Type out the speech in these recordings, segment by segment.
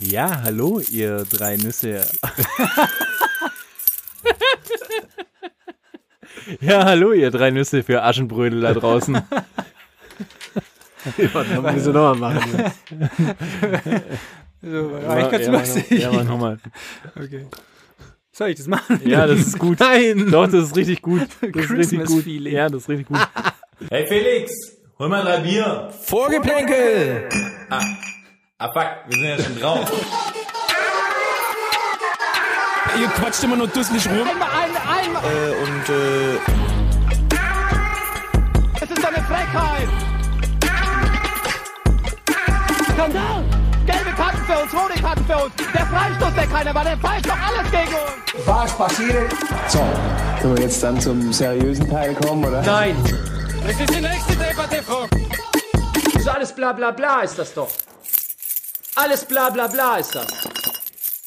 Ja, hallo, ihr drei Nüsse. ja, hallo, ihr drei Nüsse für Aschenbrödel da draußen. ja, müssen wir nochmal machen. so, ich ganz ja, lustig. Ja, mach nochmal. Okay. Soll ich das machen? Ja, das ist gut. Nein! Doch, das ist richtig gut. Das Christmas ist richtig gut. Feeling. Ja, das ist richtig gut. Hey Felix, hol mal drei Bier. Vorgeplänkel! Ah, ah fuck, wir sind ja schon drauf. Ihr quatscht immer nur dusselig rum. Einmal, einmal, einmal! Äh, und äh, Es ist eine Frechheit! Skandal! Gelbe Karten für uns, rote Karten für uns! Der Freistoß, der keiner war, der pfeift doch alles gegen uns! Was passiert? So, können wir jetzt dann zum seriösen Teil kommen, oder? Nein! das ist die nächste Debatte, Frau. Das ist alles bla bla bla ist das doch! Alles bla bla bla ist das!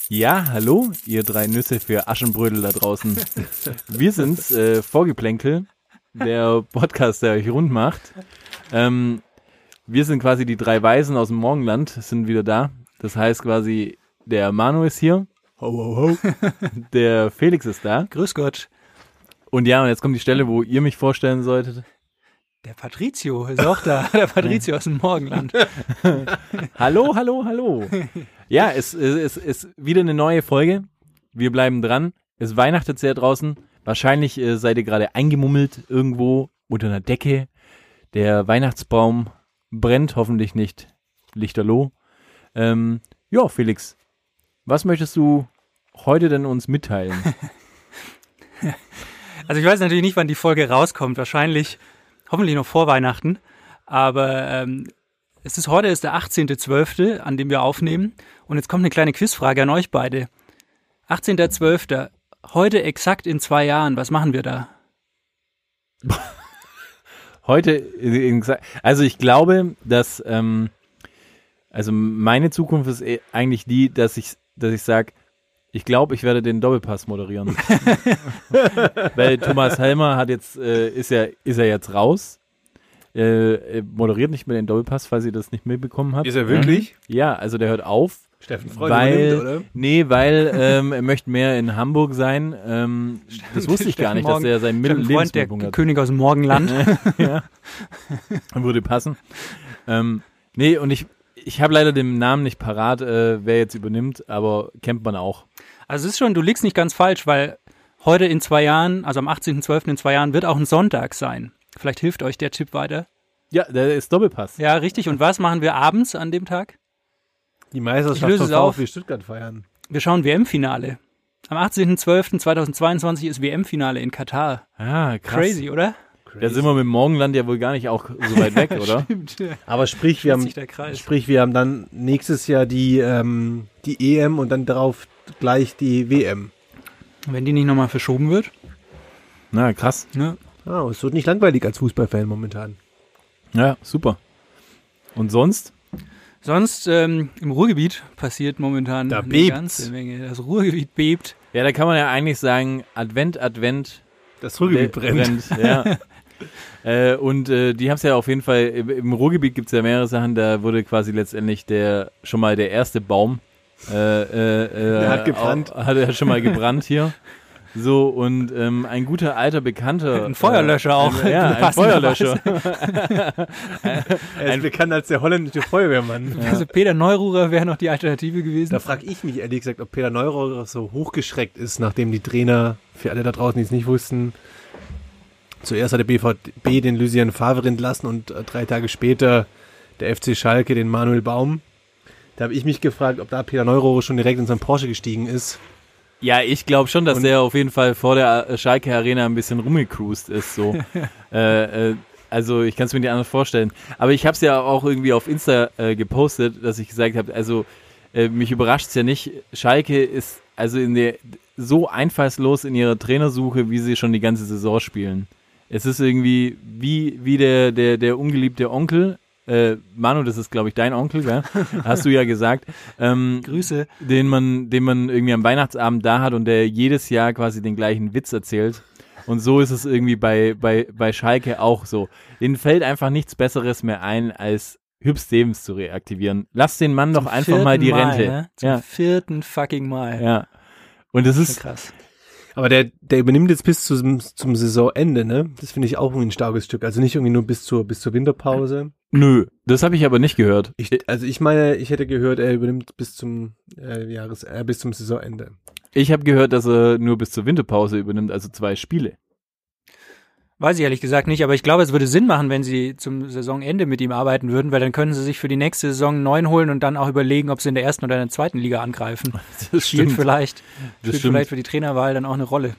Ja, hallo, ihr drei Nüsse für Aschenbrödel da draußen. Wir sind's, äh, Vorgeplänkel, der Podcast, der euch rund macht. Ähm, wir sind quasi die drei Weisen aus dem Morgenland, sind wieder da. Das heißt quasi, der Manu ist hier, Ho, ho, ho. der Felix ist da. Grüß Gott! Und ja, und jetzt kommt die Stelle, wo ihr mich vorstellen solltet. Der Patrizio ist auch da, der Patrizio aus dem Morgenland. Hallo, hallo, hallo. Ja, es, es ist wieder eine neue Folge. Wir bleiben dran. Es weihnachtet sehr draußen. Wahrscheinlich äh, seid ihr gerade eingemummelt irgendwo unter einer Decke. Der Weihnachtsbaum brennt, hoffentlich nicht lichterloh. Ähm, ja, Felix, was möchtest du heute denn uns mitteilen? Also ich weiß natürlich nicht, wann die Folge rauskommt. Wahrscheinlich, hoffentlich noch vor Weihnachten. Aber ähm, es ist heute ist der 18.12., an dem wir aufnehmen. Und jetzt kommt eine kleine Quizfrage an euch beide. 18.12., heute exakt in zwei Jahren, was machen wir da? Heute, also ich glaube, dass, ähm, also meine Zukunft ist eh eigentlich die, dass ich, dass ich sage, ich glaube, ich werde den Doppelpass moderieren. Weil Thomas Helmer hat jetzt, äh, ist ja, ist er jetzt raus. Äh, er moderiert nicht mehr den Doppelpass, falls ihr das nicht mitbekommen habt. Ist er wirklich? Ja, also der hört auf. Steffen Freund weil, übernimmt, oder? Nee, weil ähm, er möchte mehr in Hamburg sein. Ähm, das wusste ich gar nicht, dass er seinen Mittel Steffen Freund, der hat. König aus dem Morgenland. ja. Würde passen. Ähm, nee, und ich, ich habe leider den Namen nicht parat, äh, wer jetzt übernimmt, aber kennt man auch. Also es ist schon, du liegst nicht ganz falsch, weil heute in zwei Jahren, also am 18.12. in zwei Jahren, wird auch ein Sonntag sein. Vielleicht hilft euch der Tipp weiter. Ja, der ist Doppelpass. Ja, richtig. Und was machen wir abends an dem Tag? Die Meisterschaft von. VfB Stuttgart feiern. Wir schauen WM-Finale. Am 18.12.2022 ist WM-Finale in Katar. Ah, krass. Crazy, oder? Da sind wir mit dem Morgenland ja wohl gar nicht auch so weit weg, oder? Aber sprich, wir haben, sprich, wir haben dann nächstes Jahr die, ähm, die EM und dann darauf gleich die WM. Wenn die nicht nochmal verschoben wird. Na, krass. Ne? Ah, es wird nicht langweilig als Fußballfan momentan. Ja, super. Und sonst? Sonst ähm, im Ruhrgebiet passiert momentan Da eine ganze Menge. Das Ruhrgebiet bebt. Ja, da kann man ja eigentlich sagen, Advent, Advent, Das Ruhrgebiet Der brennt. ja. äh, und äh, die haben es ja auf jeden Fall, im, im Ruhrgebiet gibt es ja mehrere Sachen, da wurde quasi letztendlich der schon mal der erste Baum äh, äh, äh, Der hat gebrannt. Auch, hat er schon mal gebrannt hier. So, und ähm, ein guter alter Bekannter. Ein Feuerlöscher auch. Ein, ja, ein. Feuerlöscher. Er ist bekannt als der holländische Feuerwehrmann. Also Peter Neururer wäre noch die Alternative gewesen. Da frage ich mich ehrlich gesagt, ob Peter Neurohrer so hochgeschreckt ist, nachdem die Trainer, für alle da draußen, die es nicht wussten, zuerst hat der BVB den Lucien Favre entlassen und äh, drei Tage später der FC Schalke den Manuel Baum. Da habe ich mich gefragt, ob da Peter Neurohrer schon direkt in seinen Porsche gestiegen ist. Ja, ich glaube schon, dass Und- der auf jeden Fall vor der äh, Schalke Arena ein bisschen rumgecruised ist. So. äh, äh, also ich kann es mir nicht anders vorstellen. Aber ich habe es ja auch irgendwie auf Insta äh, gepostet, dass ich gesagt habe, also äh, mich überrascht es ja nicht. Schalke ist also in der so einfallslos in ihrer Trainersuche, wie sie schon die ganze Saison spielen. Es ist irgendwie wie, wie der, der, der ungeliebte Onkel. Äh, Manu, das ist, glaube ich, dein Onkel, gell? Hast du ja gesagt. Ähm, Grüße. den man, den man irgendwie am Weihnachtsabend da hat und der jedes Jahr quasi den gleichen Witz erzählt. Und so ist es irgendwie bei, bei, bei Schalke auch so. Ihnen fällt einfach nichts Besseres mehr ein, als Hüb Stevens zu reaktivieren. Lass den Mann doch Zum einfach mal die vierten Rente. Ne? Zum Ja, vierten fucking Mal. ja. Und das ist, Krass. Aber der, der übernimmt jetzt bis zum, zum Saisonende, ne? Das finde ich auch irgendwie ein starkes Stück. Also nicht irgendwie nur bis zur, bis zur Winterpause. Nö, das habe ich aber nicht gehört. Ich, also ich meine, ich hätte gehört, er übernimmt bis zum äh, Jahres, äh, bis zum Saisonende. Ich habe gehört, dass er nur bis zur Winterpause übernimmt, also zwei Spiele. Weiß ich ehrlich gesagt nicht, aber ich glaube, es würde Sinn machen, wenn sie zum Saisonende mit ihm arbeiten würden, weil dann können sie sich für die nächste Saison einen neuen holen und dann auch überlegen, ob sie in der ersten oder in der zweiten Liga angreifen. Das Spielt vielleicht, Das spielt stimmt. vielleicht für die Trainerwahl dann auch eine Rolle.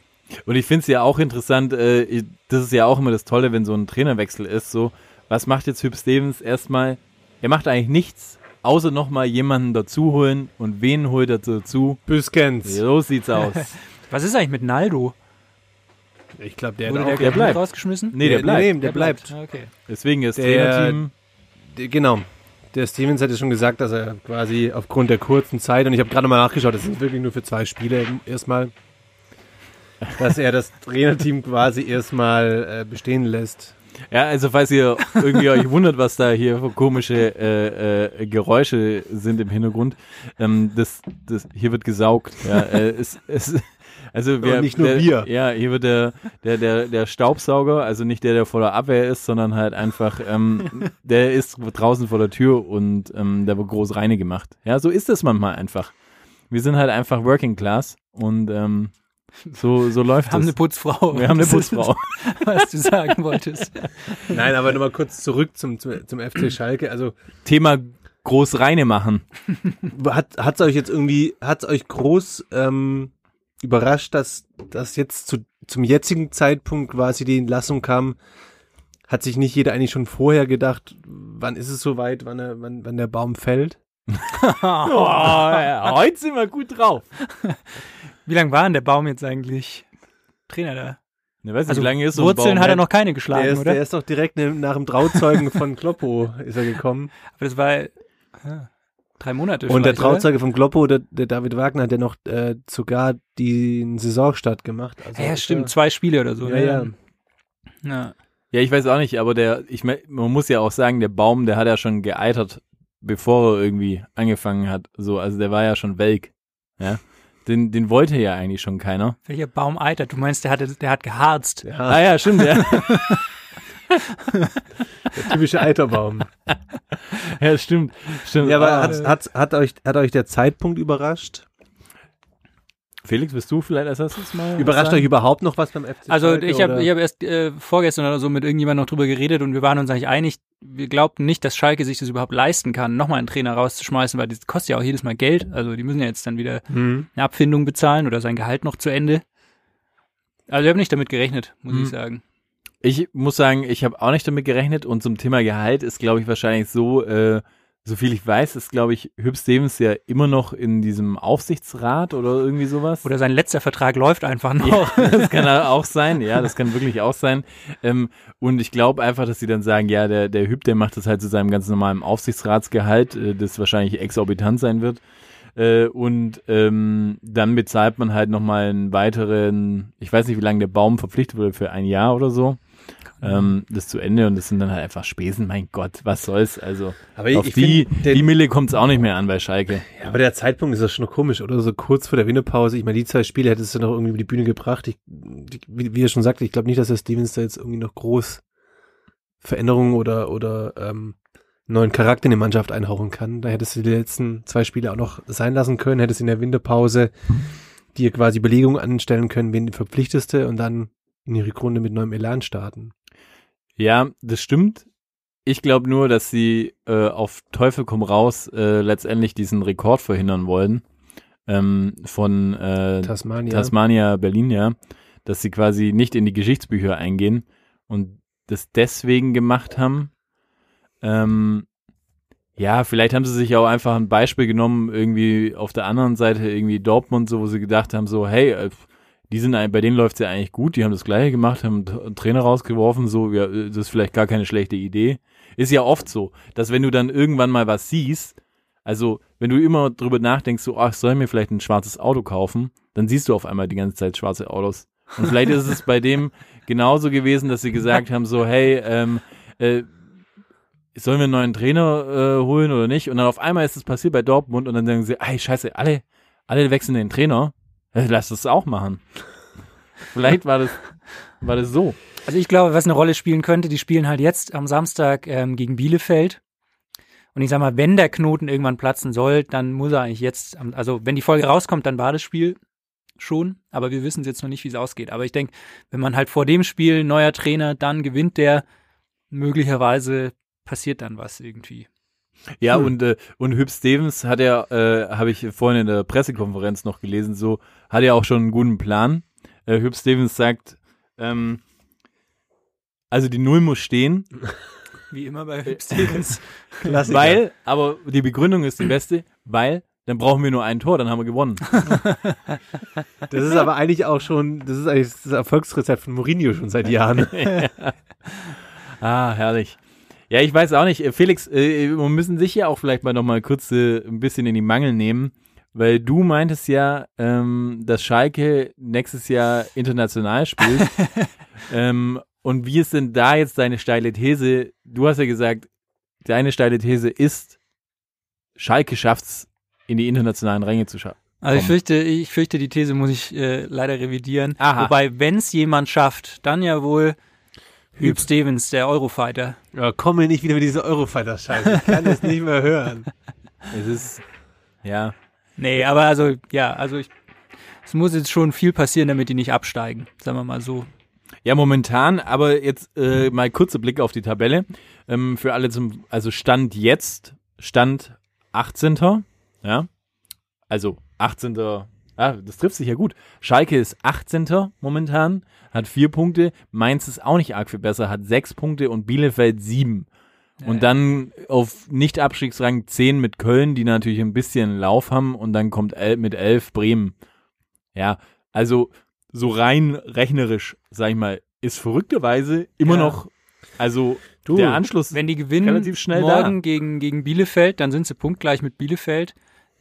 Und ich finde es ja auch interessant, äh, das ist ja auch immer das Tolle, wenn so ein Trainerwechsel ist, so, was macht jetzt Hüb Stevens erstmal? Er macht eigentlich nichts, außer nochmal jemanden dazu holen und wen holt er dazu? Büskens. So sieht's aus. Was ist eigentlich mit Naldo? Ich glaube, der, Wurde hat der, auch, der bleibt. rausgeschmissen? Nee, der bleibt. Nee, der bleibt. Ah, Okay. Deswegen ist Der- Trainerteam. Der- Genau. Der Stevens hat ja schon gesagt, dass er quasi aufgrund der kurzen Zeit, und ich habe gerade mal nachgeschaut, das sind wirklich nur für zwei Spiele erstmal, dass er das Trainerteam quasi erstmal äh, bestehen lässt. Ja, also falls ihr irgendwie euch wundert, was da hier für komische äh, äh, Geräusche sind im Hintergrund, ähm, das, das hier wird gesaugt. Ja, äh, es, es, also wir, Und nicht nur der, wir. Ja, hier wird der, der, der, der Staubsauger, also nicht der, der voller Abwehr ist, sondern halt einfach, ähm, der ist draußen vor der Tür und ähm, der wird groß reine gemacht. Ja, so ist es manchmal einfach. Wir sind halt einfach Working Class und ähm, so, so läuft Wir haben eine es. Putzfrau. Wir haben eine Das Putzfrau. Was du sagen wolltest. Nein, aber nochmal kurz zurück zum, zum, zum FC Schalke. Also Thema groß reine machen. hat hat's euch jetzt irgendwie, hat's euch groß ähm, überrascht, dass, dass jetzt zu, zum jetzigen Zeitpunkt quasi die Entlassung kam? Hat sich nicht jeder eigentlich schon vorher gedacht, wann ist es soweit, wann, er, wann, wann der Baum fällt? Oh, heute sind wir gut drauf. Wie lange war denn der Baum jetzt eigentlich Trainer da? Ne, weißt du, Also wie lange ist so ein Wurzeln Baum? hat er noch keine geschlagen, Der ist, oder? der ist doch direkt ne- nach dem Trauzeugen von Kloppo ist er gekommen. Aber das war ja, drei Monate Und der oder? Trauzeuge von Kloppo, der, der David Wagner, hat ja noch äh, sogar den Saisonstart gemacht. Also Ja, ist stimmt, zwei Spiele oder so. Ja, ne? ja. ja. Ja, ich weiß auch nicht, aber der, ich mein, man muss ja auch sagen, der Baum, der hat ja schon geeitert, bevor er irgendwie angefangen hat. So, also der war ja schon welk. Ja. Den, den wollte ja eigentlich schon keiner. Welcher Baum eitert? Du meinst, der, hatte, der hat geharzt. Ja, Ah ja, stimmt, ja. der typische Eiterbaum. ja, stimmt. stimmt. Ja, aber Ah. hat, hat, hat, euch, hat euch der Zeitpunkt überrascht? Felix, bist du vielleicht als erstes mal? Überrascht euch überhaupt noch was beim FC Also Schalke, ich habe ich hab erst äh, vorgestern oder so mit irgendjemandem noch drüber geredet und wir waren uns eigentlich einig, wir glaubten nicht, dass Schalke sich das überhaupt leisten kann, nochmal einen Trainer rauszuschmeißen, weil das kostet ja auch jedes Mal Geld. Also die müssen ja jetzt dann wieder Hm. eine Abfindung bezahlen oder sein Gehalt noch zu Ende. Also ich habe nicht damit gerechnet, muss Hm. ich sagen. Ich muss sagen, ich habe auch nicht damit gerechnet und zum Thema Gehalt ist, glaube ich, wahrscheinlich so, äh, so viel ich weiß, ist, glaube ich, Hüb Stevens ja immer noch in diesem Aufsichtsrat oder irgendwie sowas. Oder sein letzter Vertrag läuft einfach noch. Ja, das kann auch sein, ja, das kann wirklich auch sein. Ähm, und ich glaube einfach, dass sie dann sagen, ja, der, der Hüb, der macht das halt zu seinem ganz normalen Aufsichtsratsgehalt, äh, das wahrscheinlich exorbitant sein wird. Äh, und ähm, dann bezahlt man halt nochmal einen weiteren, ich weiß nicht, wie lange der Baum verpflichtet wurde, für ein Jahr oder so. Ähm, das zu Ende und das sind dann halt einfach Spesen, mein Gott, was soll's, also Aber ich, auf ich die, find, der, die Mille kommt's auch nicht mehr an bei Schalke. ja, aber der Zeitpunkt ist ja schon noch komisch, oder? So kurz vor der Winterpause. Ich meine, die zwei Spiele hättest du noch irgendwie über die Bühne gebracht. Ich, die, wie, wie er schon sagte, ich glaube nicht, dass der Stevens da jetzt irgendwie noch groß Veränderungen oder, oder ähm, neuen Charakter in die Mannschaft einhauchen kann. Da hättest du die letzten zwei Spiele auch noch sein lassen können, hättest in der Winterpause dir quasi Belegungen anstellen können, wen du verpflichtest und dann in die Rückrunde mit neuem Elan starten. Ja, das stimmt. Ich glaube nur, dass sie äh, auf Teufel komm raus äh, letztendlich diesen Rekord verhindern wollen ähm, von äh, Tasmania. Tasmania Berlin, ja, dass sie quasi nicht in die Geschichtsbücher eingehen und das deswegen gemacht haben. Ähm, ja, vielleicht haben sie sich auch einfach ein Beispiel genommen, irgendwie auf der anderen Seite irgendwie Dortmund, so wo sie gedacht haben, so hey, äh, die sind bei denen läuft's ja eigentlich gut, die haben das gleiche gemacht, haben einen Trainer rausgeworfen, so ja, das ist vielleicht gar keine schlechte Idee. Ist ja oft so, dass wenn du dann irgendwann mal was siehst, also wenn du immer drüber nachdenkst, so ach, soll ich mir vielleicht ein schwarzes Auto kaufen, dann siehst du auf einmal die ganze Zeit schwarze Autos. Und vielleicht ist es bei dem genauso gewesen, dass sie gesagt haben, so hey, ähm, äh, sollen wir einen neuen Trainer äh, holen oder nicht? Und dann auf einmal ist es passiert bei Dortmund und dann sagen sie, ey, scheiße, alle, alle wechseln den Trainer. Äh, Lass das auch machen. Vielleicht war das, war das so. Also ich glaube, was eine Rolle spielen könnte, die spielen halt jetzt am Samstag ähm, gegen Bielefeld. Und ich sag mal, wenn der Knoten irgendwann platzen soll, dann muss er eigentlich jetzt, also wenn die Folge rauskommt, dann war das Spiel schon, aber wir wissen jetzt noch nicht, wie es ausgeht. Aber ich denke, wenn man halt vor dem Spiel neuer Trainer, dann gewinnt der, möglicherweise passiert dann was irgendwie. Ja, Hm. und, äh, und Hüb Stevens hat ja, äh, habe ich vorhin in der Pressekonferenz noch gelesen, so, hat ja auch schon einen guten Plan. Äh, Hüb Stevens sagt, ähm, also die Null muss stehen, Wie immer bei Hüb Stevens. Klassiker. weil, aber die Begründung ist die beste, weil dann brauchen wir nur ein Tor, dann haben wir gewonnen. Das ist aber eigentlich auch schon, das ist eigentlich das Erfolgsrezept von Mourinho schon seit Jahren. Ah, herrlich. Ja, ich weiß auch nicht. Äh, Felix, äh, wir müssen sich ja auch vielleicht mal noch mal kurz äh, ein bisschen in die Mangel nehmen, weil du meintest ja, ähm, dass Schalke nächstes Jahr international spielt. ähm, und wie ist denn da jetzt deine steile These? Du hast ja gesagt, deine steile These ist, Schalke schafft's in die internationalen Ränge zu schaffen. Also ich fürchte, ich fürchte, die These muss ich äh, leider revidieren. Aha. Wobei, wenn es jemand schafft, dann ja wohl Hüb Stevens, der Eurofighter. Ja, komm mir nicht wieder mit dieser Eurofighter-Scheiße. Ich kann das nicht mehr hören. Es ist, ja, Nee, aber also, ja, also ich, es muss jetzt schon viel passieren, damit die nicht absteigen. Sagen wir mal so. Ja, momentan, aber jetzt äh, mal kurzer Blick auf die Tabelle. Ähm, für alle zum, also Stand jetzt, Stand 18. Ja, also 18. Ah, das trifft sich ja gut. Schalke ist 18. momentan, hat vier Punkte. Mainz ist auch nicht arg viel besser, hat sechs Punkte und Bielefeld sieben. Und dann auf Nicht-Abstiegsrang 10 mit Köln, die natürlich ein bisschen Lauf haben und dann kommt el mit 11 Bremen. Ja, also so rein rechnerisch, sag ich mal, ist verrückterweise immer Ja. noch, also Du, der Anschluss. Wenn die gewinnen Relativ schnell morgen da. gegen, gegen Bielefeld, dann sind sie punktgleich mit Bielefeld.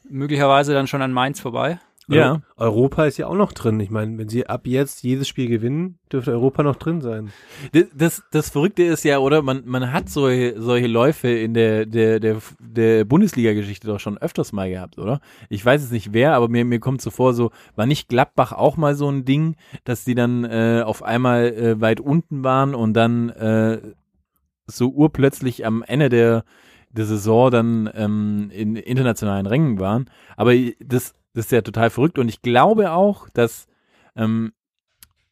Möglicherweise dann schon an Mainz vorbei. Ja, Europa ist ja auch noch drin. Ich meine, wenn sie ab jetzt jedes Spiel gewinnen, dürfte Europa noch drin sein. das, das, das Verrückte ist ja, oder man, man hat solche, solche Läufe in der, der, der, der Bundesliga-Geschichte doch schon öfters mal gehabt, oder? Ich weiß jetzt nicht wer, aber mir, mir kommt so vor, so, war nicht Gladbach auch mal so ein Ding, dass die dann äh, auf einmal äh, weit unten waren und dann äh, so urplötzlich am Ende der, der Saison dann ähm, in internationalen Rängen waren. Aber das, das ist ja total verrückt und ich glaube auch, dass ähm,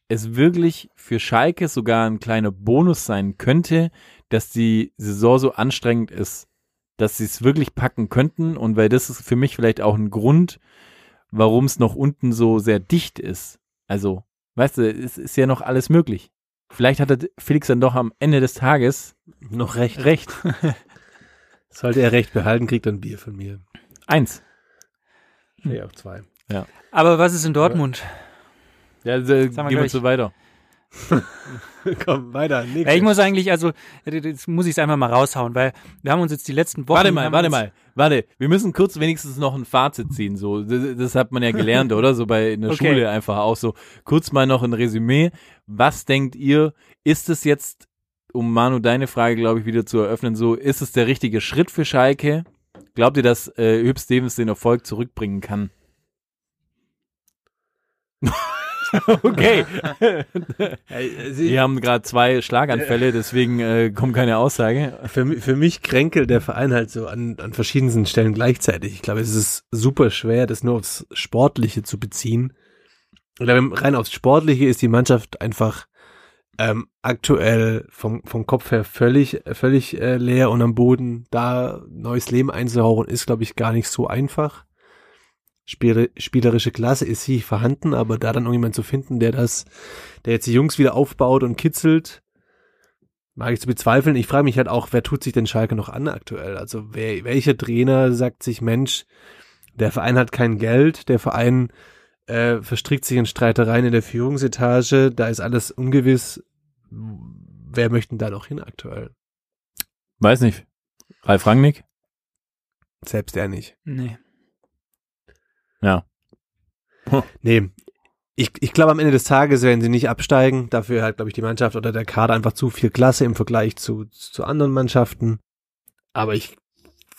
es wirklich für Schalke sogar ein kleiner Bonus sein könnte, dass die Saison so anstrengend ist, dass sie es wirklich packen könnten und weil das ist für mich vielleicht auch ein Grund, warum es noch unten so sehr dicht ist. Also, weißt du, es ist ja noch alles möglich. Vielleicht hat der Felix dann doch am Ende des Tages Noch recht. recht. Sollte er recht behalten, kriegt er ein Bier von mir. Eins. Nee, auch zwei. Aber was ist in Dortmund? Ja, mal gehen wir gleich. so weiter. Komm, weiter. Nächstes. Ja, ich muss eigentlich, also, jetzt muss ich es einfach mal raushauen, weil wir haben uns jetzt die letzten Wochen. Warte mal, warte mal, warte. Wir müssen kurz wenigstens noch ein Fazit ziehen. So, das, das hat man ja gelernt, oder? So bei in der Okay. Schule einfach auch so. Kurz mal noch ein Resümee. Was denkt ihr? Ist es jetzt, um Manu deine Frage, glaube ich, wieder zu eröffnen, so, ist es der richtige Schritt für Schalke? Glaubt ihr, dass äh, Hüb Stevens den Erfolg zurückbringen kann? okay. Wir haben gerade zwei Schlaganfälle, deswegen äh, kommt keine Aussage. Für, für mich kränkelt der Verein halt so an, an verschiedensten Stellen gleichzeitig. Ich glaube, es ist super schwer, das nur aufs Sportliche zu beziehen. Oder wenn rein aufs Sportliche ist die Mannschaft einfach ähm, aktuell vom, vom Kopf her völlig, völlig äh, leer und am Boden. Da neues Leben einzuhauchen, ist, glaube ich, gar nicht so einfach. Spiele, spielerische Klasse ist sie vorhanden, aber da dann irgendjemand zu finden, der das, der jetzt die Jungs wieder aufbaut und kitzelt, mag ich zu bezweifeln. Ich frage mich halt auch, wer tut sich denn Schalke noch an aktuell? Also wer, welcher Trainer sagt sich, Mensch, der Verein hat kein Geld, der Verein äh, verstrickt sich in Streitereien in der Führungsetage, da ist alles ungewiss. Wer möchte denn da noch hin aktuell? Weiß nicht. Ralf Rangnick? Selbst er nicht. Nee. Ja. Nee. Ich, ich glaube, am Ende des Tages werden sie nicht absteigen. Dafür hat, glaube ich, die Mannschaft oder der Kader einfach zu viel Klasse im Vergleich zu, zu anderen Mannschaften. Aber ich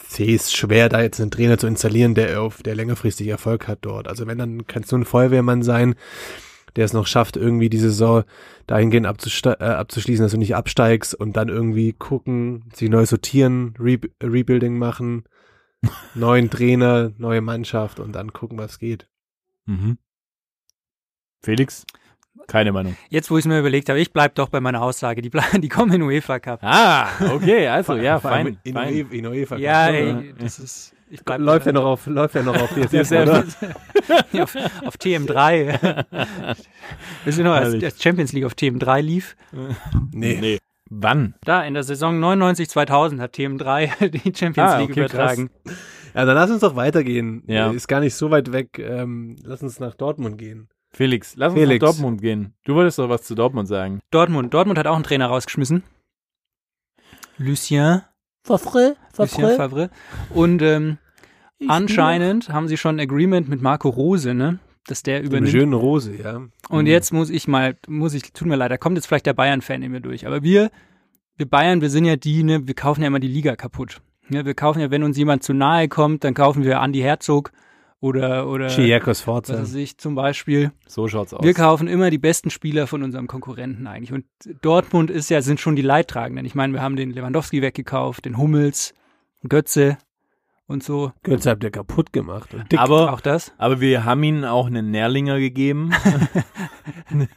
sehe es schwer, da jetzt einen Trainer zu installieren, der auf der längerfristig Erfolg hat dort. Also wenn, dann kannst du ein Feuerwehrmann sein, der es noch schafft, irgendwie die Saison dahingehend äh, abzuschließen, dass du nicht absteigst und dann irgendwie gucken, sich neu sortieren, Re Rebuilding machen, neuen Trainer, neue Mannschaft und dann gucken, was geht. Mhm. Felix? Keine Meinung. Jetzt, wo ich es mir überlegt habe, ich bleib doch bei meiner Aussage. Die, ble- die kommen in UEFA Cup. Ah, okay, also ja, Vor allem fein. In, fein. UEFA in UEFA Ja, Cup. ey, das ist. Ich bleib läuft ja noch auf, läuft ja noch auf DSF, oder? Ja, auf, auf TM3. Wir sind noch, als, als Champions League auf TM3 lief. Nee. Nee. Wann? Da, in der Saison 99, 2000 hat TM3 die Champions Ah, League okay, übertragen. Ja, dann lass uns doch weitergehen. Ja. Ist gar nicht so weit weg. Ähm, lass uns nach Dortmund gehen. Felix, lass uns Felix. nach Dortmund gehen. Du wolltest doch was zu Dortmund sagen. Dortmund. Dortmund hat auch einen Trainer rausgeschmissen. Lucien. Favre? Lucien Favre. Und ähm, anscheinend haben sie schon ein Agreement mit Marco Rose, ne? Dass der Eine übernimmt. schöne Rose, ja. Und jetzt muss ich mal, muss ich, tut mir leid, da kommt jetzt vielleicht der Bayern-Fan in mir durch. Aber wir, wir Bayern, wir sind ja die, ne, wir kaufen ja immer die Liga kaputt. Ja, wir kaufen ja, wenn uns jemand zu nahe kommt, dann kaufen wir Andi Herzog oder, oder Chiriakos was Forza. weiß ich, zum Beispiel. So schaut's aus. Wir kaufen immer die besten Spieler von unserem Konkurrenten eigentlich. Und Dortmund ist ja, sind schon die Leidtragenden. Ich meine, wir haben den Lewandowski weggekauft, den Hummels, Götze und so. Götze habt ihr kaputt gemacht. Dick. aber, Auch das. aber wir haben ihnen auch einen Nährlinger gegeben.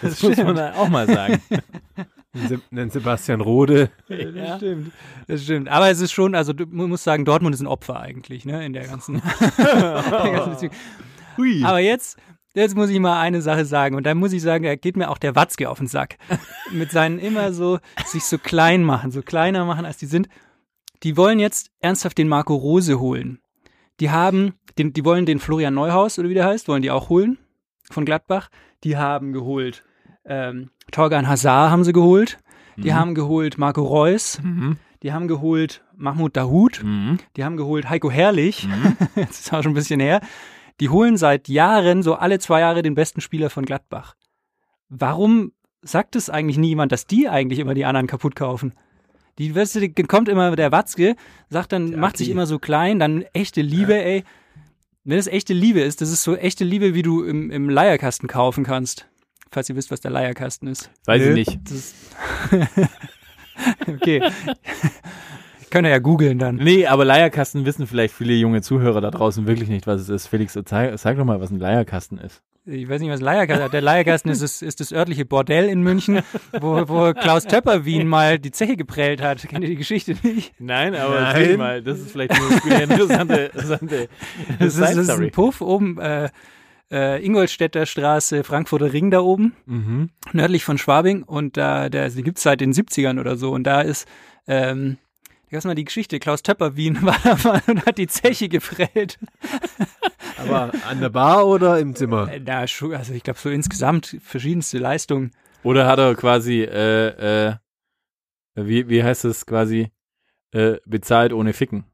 das muss man auch mal sagen. Einen Sebastian Rode. Das stimmt. Das stimmt. Aber es ist schon, also du man muss sagen, Dortmund ist ein Opfer eigentlich, ne, in der ganzen, der ganzen Beziehung. Hui. Aber jetzt, jetzt muss ich mal eine Sache sagen. Und da muss ich sagen, da geht mir auch der Watzke auf den Sack. Mit seinen immer so, sich so klein machen, so kleiner machen, als die sind. Die wollen jetzt ernsthaft den Marco Rose holen. Die haben, den, die wollen den Florian Neuhaus, oder wie der heißt, wollen die auch holen. Von Gladbach. Die haben geholt, ähm, Torgan Hazard haben sie geholt. Die haben geholt Marco Reus. Mhm. Die haben geholt Mahmoud Dahoud. Mhm. Die haben geholt Heiko Herrlich. das ist auch schon ein bisschen her. Die holen seit Jahren, so alle zwei Jahre, den besten Spieler von Gladbach. Warum sagt es eigentlich niemand, dass die eigentlich immer die anderen kaputt kaufen? Die, weißt du, die kommt immer der Watzke, sagt dann, macht sich die- immer so klein, dann echte Liebe, ey. Wenn es echte Liebe ist, das ist so echte Liebe, wie du im, im Leierkasten kaufen kannst. Falls ihr wisst, was der Leierkasten ist. Weiß Nö. ich nicht. Das ist okay. Könnt ihr ja googeln dann. Nee, aber Leierkasten wissen vielleicht viele junge Zuhörer da draußen wirklich nicht, was es ist. Felix, zeig, sag doch mal, was ein Leierkasten ist. Ich weiß nicht, was Leierkasten Der Leierkasten ist, das- ist das örtliche Bordell in München, wo, wo Klaus Töpperwien mal die Zeche geprellt hat. Kennt ihr die Geschichte nicht? Nein, aber Nein. mal, das ist vielleicht eine interessante, interessante Das ist, das ist ein Puff oben, äh, äh, Ingolstädter Straße, Frankfurter Ring da oben, Mhm. nördlich von Schwabing. Und da, der, die gibt's seit den 70ern oder so. Und da ist, ähm, lass mal die Geschichte, Klaus Töpperwien war da mal und hat die Zeche geprellt. Aber an der Bar oder im Zimmer? Äh, Na, also ich glaube so insgesamt verschiedenste Leistungen. Oder hat er quasi, äh, äh, wie, wie heißt es quasi, äh, bezahlt ohne Ficken?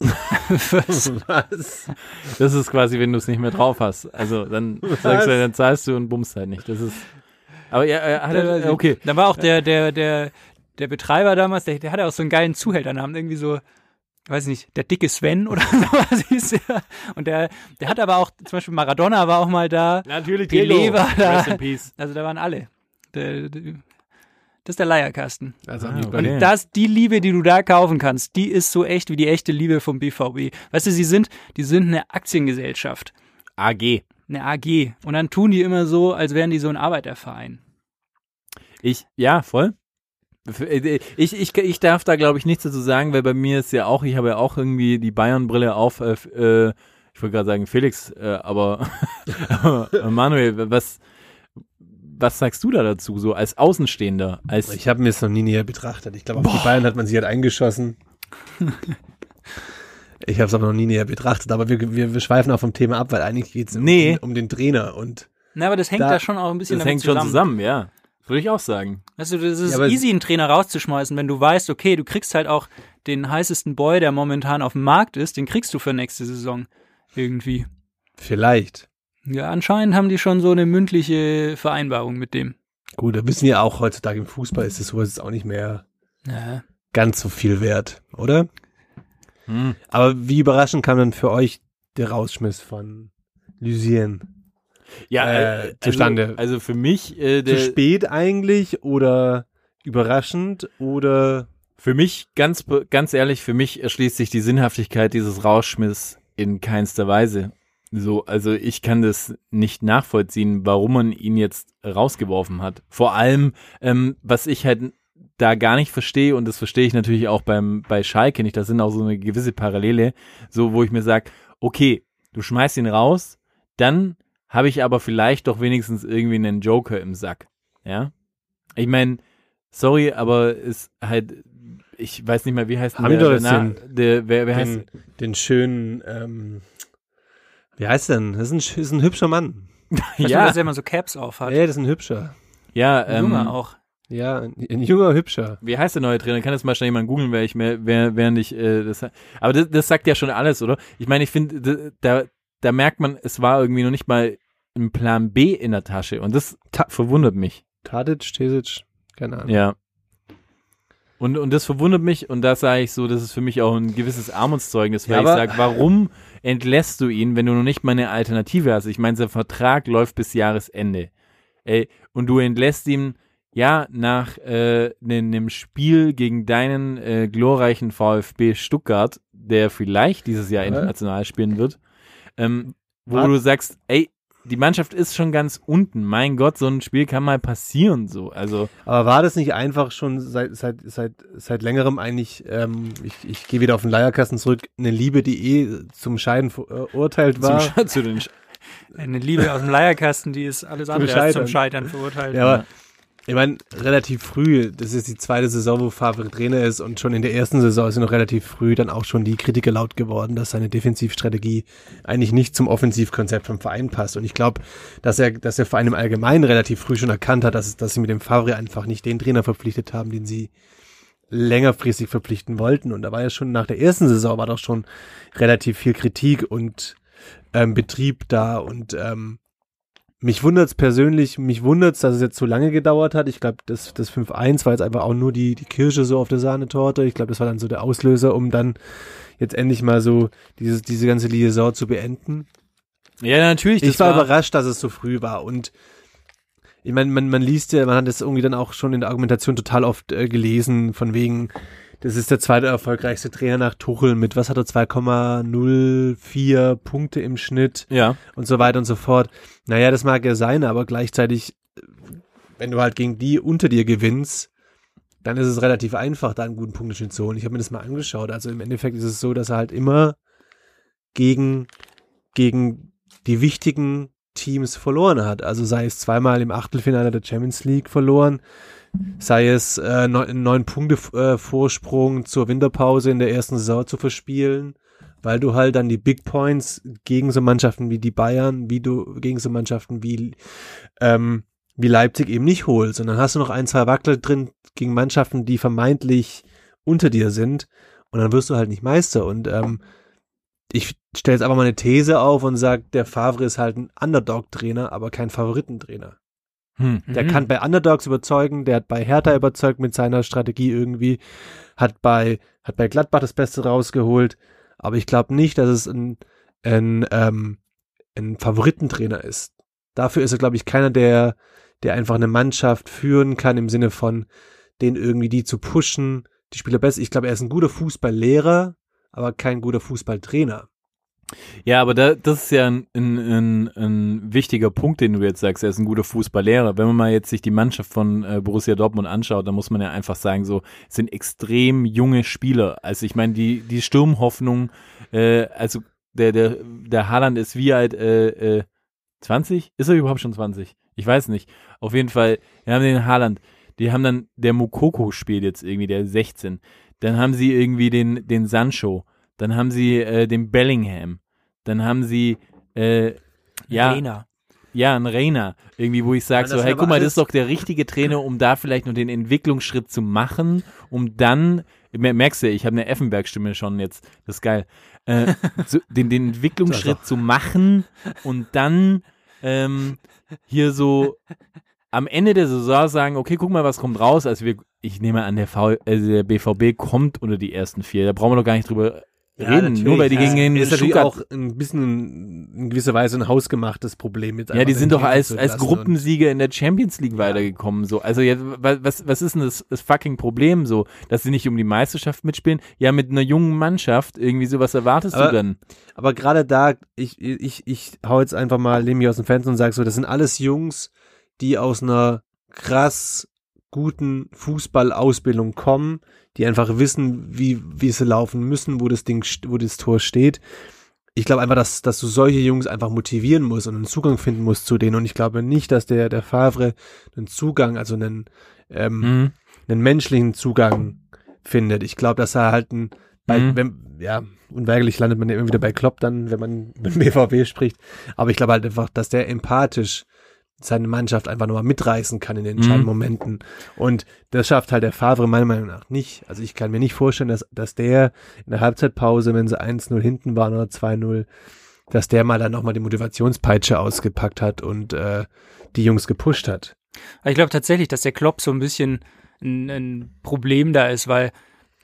Was? Was? Das ist quasi, wenn du es nicht mehr drauf hast. Also dann sagst du, dann zahlst du und bummst halt nicht. Das ist. Aber ja, er hat er, okay. Da war auch der, der, der, der Betreiber damals, der, der hatte auch so einen geilen Zuhälternamen, irgendwie so, weiß nicht, der dicke Sven oder sowas hieß der. Und der, der hat aber auch, zum Beispiel Maradona war auch mal da. Natürlich Pelé war da. Also da waren alle. Der, der, das ist der Leierkasten. Also Ah, okay. Und das, die Liebe, die du da kaufen kannst, die ist so echt wie die echte Liebe vom BVB. Weißt du, sie sind, die sind eine Aktiengesellschaft, AG. eine AG. Und dann tun die immer so, als wären die so ein Arbeiterverein. Ich, ja, voll. Ich, ich, ich darf da, glaube ich, nichts dazu sagen, weil bei mir ist ja auch, ich habe ja auch irgendwie die Bayern-Brille auf. Äh, äh, ich wollte gerade sagen Felix, äh, aber, Manuel, was, was sagst du da dazu, so als Außenstehender? Als, Ich habe mir es noch nie näher betrachtet. Ich glaube, auf die Bayern hat man sich halt eingeschossen. ich habe es aber noch nie näher betrachtet. Aber wir, wir, wir schweifen auch vom Thema ab, weil eigentlich geht es um, Nee. um, um den Trainer. Und Na, aber das hängt Da- da, schon auch ein bisschen das damit hängt schon zusammen, ja. Würde ich auch sagen. Weißt du, das ist Ja, easy, einen Trainer rauszuschmeißen, wenn du weißt, okay, du kriegst halt auch den heißesten Boy, der momentan auf dem Markt ist, den kriegst du für nächste Saison irgendwie. vielleicht. Ja, anscheinend haben die schon so eine mündliche Vereinbarung mit dem. Gut, da wissen wir auch heutzutage im Fußball ist das sowas jetzt auch nicht mehr Ja. ganz so viel wert, oder? Hm. Aber wie überraschend kam dann für euch der Rausschmiss von Lucien? Ja, Äh, äh, zustande. Also, also für mich, äh, Zu spät eigentlich oder überraschend oder für mich, ganz, ganz ehrlich, für mich erschließt sich die Sinnhaftigkeit dieses Rauschmiss in keinster Weise. So, also ich kann das nicht nachvollziehen, warum man ihn jetzt rausgeworfen hat. Vor allem, ähm, was ich halt da gar nicht verstehe, und das verstehe ich natürlich auch beim, bei Schalke nicht, da sind auch so eine gewisse Parallele, so wo ich mir sage, okay, du schmeißt ihn raus, dann habe ich aber vielleicht doch wenigstens irgendwie einen Joker im Sack. Ja? Ich meine, sorry, aber ist halt, ich weiß nicht mehr, wie heißt Haben der, der, den- der, wer, wer heißt den, den schönen, ähm, wie heißt denn? Das ist ein, ist ein hübscher Mann. Ja. ja, dass er immer so Caps auf hat. Ja, das ist ein hübscher. ja, Ein ähm, Junge auch. Ja, ein, ein junger Hübscher. Wie heißt der neue Trainer? Kann das mal schnell jemand googeln, wer ich mehr, wer, während ich äh, das. Aber das, das sagt ja schon alles, oder? Ich meine, ich finde, da, da merkt man, es war irgendwie noch nicht mal ein Plan B in der Tasche und das ta verwundert mich. Tadic, Stesic, keine Ahnung. Ja. Und, und das verwundert mich und da sage ich so, das ist für mich auch ein gewisses Armutszeugnis, weil Ja, ich sage, warum entlässt du ihn, wenn du noch nicht mal eine Alternative hast? Ich meine, sein Vertrag läuft bis Jahresende. Ey, und du entlässt ihn ja nach äh, einem Spiel gegen deinen äh, glorreichen VfB Stuttgart, der vielleicht dieses Jahr Ja. international spielen wird, ähm, wo Wart- du sagst, ey, die Mannschaft ist schon ganz unten. Mein Gott, so ein Spiel kann mal passieren, so. Also, Aber war das nicht einfach schon seit, seit, seit, seit längerem eigentlich, ähm, ich, ich gehe wieder auf den Leierkasten zurück, eine Liebe, die eh zum Scheiden verurteilt war? zum, Sch- zu den Sch Eine Liebe aus dem Leierkasten, die ist alles andere als zum Scheitern. Scheitern verurteilt. Ja, aber ich meine, relativ früh, das ist die zweite Saison, wo Favre Trainer ist und schon in der ersten Saison ist er noch relativ früh dann auch schon die Kritiker laut geworden, dass seine Defensivstrategie eigentlich nicht zum Offensivkonzept vom Verein passt. Und ich glaube, dass er, dass der Verein im Allgemeinen relativ früh schon erkannt hat, dass, dass sie mit dem Favre einfach nicht den Trainer verpflichtet haben, den sie längerfristig verpflichten wollten. Und da war ja schon nach der ersten Saison war doch schon relativ viel Kritik und ähm, Betrieb da und ähm, mich wundert's persönlich, mich wundert's, dass es jetzt so lange gedauert hat. Ich glaube, das, das 5-1 war jetzt einfach auch nur die, die Kirsche so auf der Sahnetorte. Ich glaube, das war dann so der Auslöser, um dann jetzt endlich mal so dieses, diese ganze Liaison zu beenden. Ja, natürlich. Ich das war, überrascht, dass es so früh war und ich meine, man, man liest ja, man hat das irgendwie dann auch schon in der Argumentation total oft äh, gelesen, von wegen, das ist der zweite erfolgreichste Trainer nach Tuchel mit, was hat er, 2,04 Punkte im Schnitt Ja. und so weiter und so fort. Naja, das mag ja sein, aber gleichzeitig, wenn du halt gegen die unter dir gewinnst, dann ist es relativ einfach, da einen guten Punkteschnitt zu holen. Ich habe mir das mal angeschaut. Also im Endeffekt ist es so, dass er halt immer gegen, gegen die wichtigen Teams verloren hat. Also sei es zweimal im Achtelfinale der Champions League verloren, sei es äh, neun, neun Punkte äh, Vorsprung zur Winterpause in der ersten Saison zu verspielen, weil du halt dann die Big Points gegen so Mannschaften wie die Bayern, wie du gegen so Mannschaften wie ähm, wie Leipzig eben nicht holst. Und dann hast du noch ein, zwei Wackler drin gegen Mannschaften, die vermeintlich unter dir sind. Und dann wirst du halt nicht Meister. Und ähm, ich stelle jetzt aber mal eine These auf und sage, der Favre ist halt ein Underdog-Trainer, aber kein Favoritentrainer. Hm. Der Mhm. kann bei Underdogs überzeugen, der hat bei Hertha überzeugt mit seiner Strategie irgendwie, hat bei, hat bei Gladbach das Beste rausgeholt, aber ich glaube nicht, dass es ein, ein, ähm, ein Favoritentrainer ist. Dafür ist er, glaube ich, keiner, der, der einfach eine Mannschaft führen kann im Sinne von, den irgendwie die zu pushen, die Spieler besser. Ich glaube, er ist ein guter Fußballlehrer, aber kein guter Fußballtrainer. Ja, aber da, das ist ja ein, ein, ein, wichtiger Punkt, den du jetzt sagst. Er ist ein guter Fußballlehrer. Wenn man mal jetzt sich die Mannschaft von äh, Borussia Dortmund anschaut, dann muss man ja einfach sagen, so sind extrem junge Spieler. Also ich meine, die die Sturmhoffnung, äh, also der der der Haaland ist wie alt? Äh, äh, 20? Ist er überhaupt schon 20? Ich weiß nicht. Auf jeden Fall, wir haben den Haaland. Die haben dann der Mokoko spielt jetzt irgendwie der 16. Dann haben sie irgendwie den den Sancho. Dann haben sie äh, den Bellingham. Dann haben sie äh, ja Arena. ja ein Rainer irgendwie, wo ich sage so, hey, guck mal, das ist doch der richtige Trainer, um da vielleicht nur den Entwicklungsschritt zu machen, um dann mer- merkst du, ich habe eine Effenberg-Stimme schon jetzt, das ist geil, äh, so, den, den Entwicklungsschritt zu machen und dann ähm, hier so am Ende der Saison sagen, okay, guck mal, was kommt raus. Also wir, ich nehme an, der, v, also der BVB kommt unter die ersten vier. Da brauchen wir doch gar nicht drüber reden. Nur weil die gegen den ist natürlich Stuttgart auch ein bisschen in gewisser Weise ein hausgemachtes Problem. Jetzt Ja, die sind doch als, als Gruppensieger in der Champions League weitergekommen. So. Also jetzt, wa- was, was ist denn das, das fucking Problem so? Dass sie nicht um die Meisterschaft mitspielen? Ja, mit einer jungen Mannschaft, irgendwie so, was erwartest Aber- du dann? Aber gerade da, ich, ich, ich hau jetzt einfach mal, lehne mich aus dem Fenster und sage so, das sind alles Jungs, die aus einer krass guten Fußballausbildung kommen, die einfach wissen, wie, wie sie laufen müssen, wo das Ding, wo das Tor steht. Ich glaube einfach, dass, dass du solche Jungs einfach motivieren musst und einen Zugang finden musst zu denen. Und ich glaube nicht, dass der, der Favre einen Zugang, also einen, ähm, Mhm. einen menschlichen Zugang findet. Ich glaube, dass er halt ein, bei, Mhm. wenn, ja, unweigerlich landet man ja immer wieder bei Klopp dann, wenn man mit BVB spricht. Aber ich glaube halt einfach, dass der empathisch seine Mannschaft einfach nochmal mitreißen kann in den entscheidenden Mhm. Momenten. Und das schafft halt der Favre meiner Meinung nach nicht. Also ich kann mir nicht vorstellen, dass, dass der in der Halbzeitpause, wenn sie 1-0 hinten waren oder 2-0, dass der mal dann nochmal die Motivationspeitsche ausgepackt hat und äh, die Jungs gepusht hat. Ich glaube tatsächlich, dass der Klopp so ein bisschen ein, ein Problem da ist, weil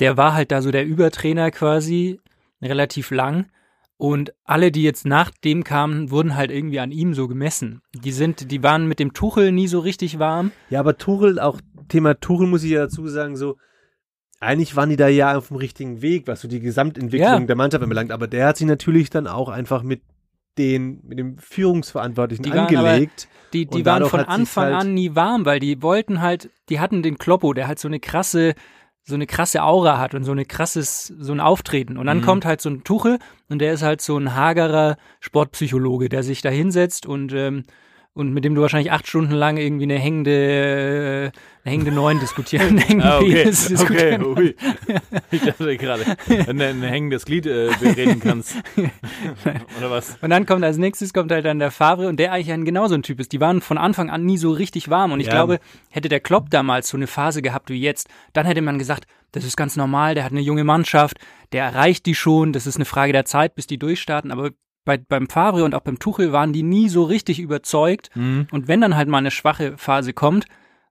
der war halt da so der Übertrainer quasi relativ lang und alle, die jetzt nach dem kamen, wurden halt irgendwie an ihm so gemessen. Die sind, die waren mit dem Tuchel nie so richtig warm. Ja, aber Tuchel, auch Thema Tuchel muss ich ja dazu sagen, so, eigentlich waren die da ja auf dem richtigen Weg, was so die Gesamtentwicklung Ja. der Mannschaft anbelangt. Aber der hat sich natürlich dann auch einfach mit den, mit dem Führungsverantwortlichen Die waren aber- angelegt. Die, die waren von Anfang halt- an nie warm, weil die wollten halt, die hatten den Kloppo, der halt so eine krasse, so eine krasse Aura hat und so eine krasses, so ein Auftreten. Und dann Mhm. kommt halt so ein Tuchel und der ist halt so ein hagerer Sportpsychologe, der sich da hinsetzt und, ähm, und mit dem du wahrscheinlich acht Stunden lang irgendwie eine hängende, äh, eine hängende Neun diskutieren, Ah, okay. Penis okay. diskutieren. Ui. Ich dachte gerade, wenn du ein hängendes Glied äh, bereden kannst. Oder was? Und dann kommt als nächstes kommt halt dann der Favre und der eigentlich ein genauso ein Typ ist. Die waren von Anfang an nie so richtig warm. Und ich Ja. glaube, hätte der Klopp damals so eine Phase gehabt wie jetzt, dann hätte man gesagt, das ist ganz normal, der hat eine junge Mannschaft, der erreicht die schon, das ist eine Frage der Zeit, bis die durchstarten. Aber bei, beim Favre und auch beim Tuchel waren die nie so richtig überzeugt. Mhm. Und wenn dann halt mal eine schwache Phase kommt,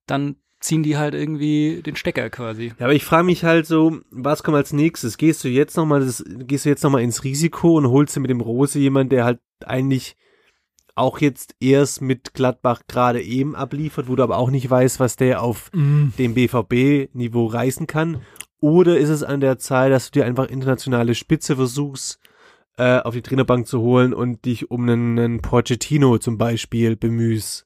dann ziehen die halt irgendwie den Stecker quasi. Ja, aber ich frage mich halt so, was kommt als nächstes? Gehst du jetzt nochmal, gehst du jetzt nochmal ins Risiko und holst dir mit dem Rose jemand, der halt eigentlich auch jetzt erst mit Gladbach gerade eben abliefert, wo du aber auch nicht weißt, was der auf Mhm. dem BVB-Niveau reißen kann? Oder ist es an der Zeit, dass du dir einfach internationale Spitze versuchst, äh, auf die Trainerbank zu holen und dich um einen, einen Pochettino zum Beispiel bemühst?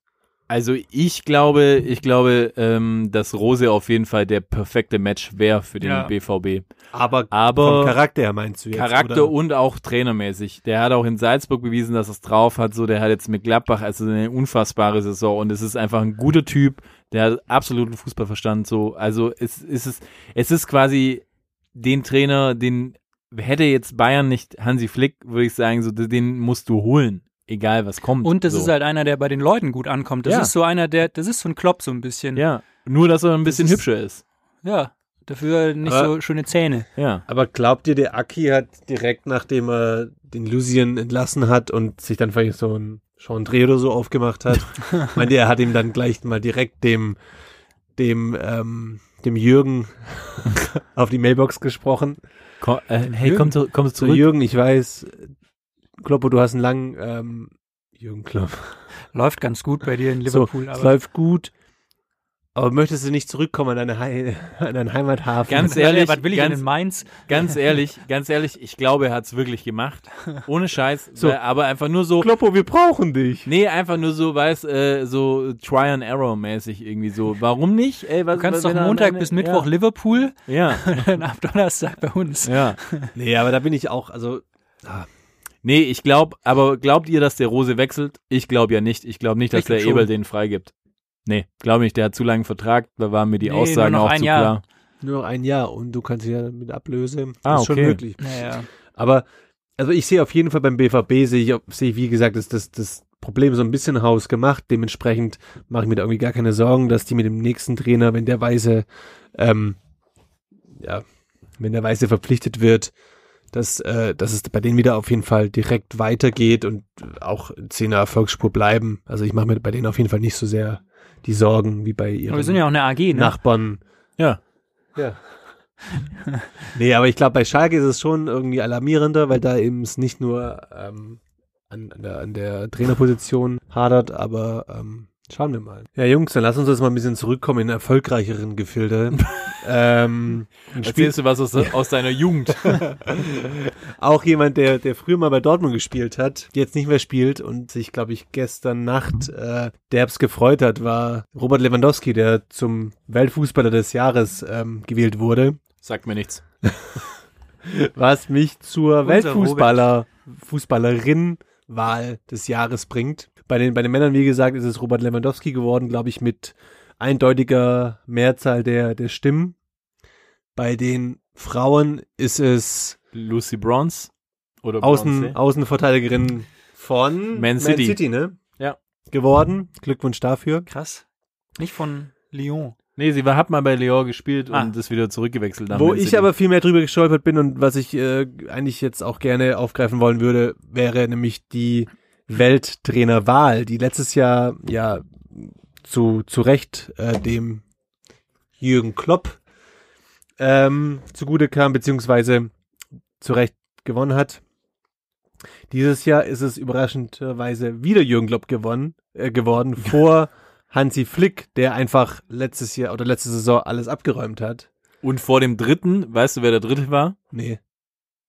Also ich glaube, ich glaube, ähm, dass Rose auf jeden Fall der perfekte Match wäre für den Ja. BVB. Aber, Aber vom Charakter her meinst du jetzt? Charakter oder? und auch trainermäßig. Der hat auch in Salzburg bewiesen, dass er es drauf hat. So, der hat jetzt mit Gladbach also eine unfassbare Saison und es ist einfach ein guter Typ. Der hat absoluten Fußballverstand. So, also es, es ist es ist quasi den Trainer, den hätte jetzt Bayern nicht Hansi Flick, würde ich sagen, so den musst du holen, egal was kommt. Und das so. ist halt einer, der bei den Leuten gut ankommt. Das Ja. ist so einer, der, das ist so ein Klopp so ein bisschen. ja, nur dass er ein bisschen ist- hübscher ist. Ja, dafür nicht Aber- so schöne Zähne. Ja. Aber glaubt ihr, der Aki hat direkt nachdem er den Lucien entlassen hat und sich dann vielleicht so ein Chandré oder so aufgemacht hat, meint ihr, er hat ihm dann gleich mal direkt dem, dem, ähm, dem Jürgen auf die Mailbox gesprochen. Komm, äh, hey, Jürgen. komm, zu, komm So, zurück. Jürgen, ich weiß, Kloppo, du hast einen langen, ähm, Jürgen Klopp. Läuft ganz gut bei dir in So, Liverpool. es aber läuft gut. Aber möchtest du nicht zurückkommen an deine, an deinen Heimathafen? Ganz ehrlich, was will ich ganz- denn in Mainz? Ganz ehrlich, ganz ehrlich, ich glaube, er hat's wirklich gemacht. Ohne Scheiß. So. Aber einfach nur so. Kloppo, wir brauchen dich. Nee, einfach nur so, weiß, äh, so Try and Error mäßig irgendwie so. Warum nicht? Ey, was, Du kannst wenn doch Montag alleine- bis Mittwoch Liverpool, Ja, dann ab Donnerstag bei uns. ja. ja. Nee, aber da bin ich auch, also, Nee, ich glaube, aber glaubt ihr, dass der Rose wechselt? Ich glaube ja nicht. Ich glaube nicht, dass Ich der schon. Eberl den freigibt. Nee, glaube nicht. Der hat zu langen Vertrag. Da waren mir die Nee, nur Aussagen noch auch ein zu Jahr. klar. nur noch ein Jahr und du kannst ja mit Ablöse. Ah, ist schon okay. möglich. Naja. Aber, also ich sehe auf jeden Fall beim BVB, sehe ich, sehe ich, wie gesagt, das, das, das Problem so ein bisschen hausgemacht. Dementsprechend mache ich mir da irgendwie gar keine Sorgen, dass die mit dem nächsten Trainer, wenn der Weise, ähm, ja, wenn der Weise verpflichtet wird, dass, äh, dass es bei denen wieder auf jeden Fall direkt weitergeht und auch Zehner Erfolgsspur bleiben. Also ich mache mir bei denen auf jeden Fall nicht so sehr die Sorgen wie bei ihren Aber wir sind ja auch eine AG, ne? Nachbarn. Ja. Ja. nee, aber ich glaube, bei Schalke ist es schon irgendwie alarmierender, weil da eben es nicht nur ähm, an, an, der, an der Trainerposition hadert, aber ähm, schauen wir mal. Ja, Jungs, dann lass uns jetzt mal ein bisschen zurückkommen in erfolgreicheren Gefilde. ähm, ein Spiel, Erzählst du was aus, aus deiner Jugend? auch jemand, der, der früher mal bei Dortmund gespielt hat, jetzt nicht mehr spielt und sich, glaube ich, gestern Nacht äh, derbs gefreut hat, war Robert Lewandowski, der zum Weltfußballer des Jahres ähm, gewählt wurde. Sagt mir nichts. was mich zur Weltfußballer, Fußballerin-Wahl des Jahres bringt. Bei den, bei den Männern, wie gesagt, ist es Robert Lewandowski geworden, glaube ich, mit eindeutiger Mehrzahl der, der Stimmen. Bei den Frauen ist es Lucy Bronze oder Außen, Bronze? Außenverteidigerin von Man City. ne? Ja. Geworden. Glückwunsch dafür. Krass. Nicht von Lyon. Nee, sie war, hat mal bei Lyon gespielt Ah. und ist wieder zurückgewechselt. Wo Man ich City. aber viel mehr drüber gestolpert bin und was ich äh, eigentlich jetzt auch gerne aufgreifen wollen würde, wäre nämlich die Welttrainerwahl, die letztes Jahr ja zu, zu Recht äh, dem Jürgen Klopp ähm, zugute kam, beziehungsweise zu Recht gewonnen hat. Dieses Jahr ist es überraschenderweise wieder Jürgen Klopp gewonnen, äh, geworden, vor Hansi Flick, der einfach letztes Jahr oder letzte Saison alles abgeräumt hat. Und vor dem dritten, weißt du, wer der dritte war? Nee.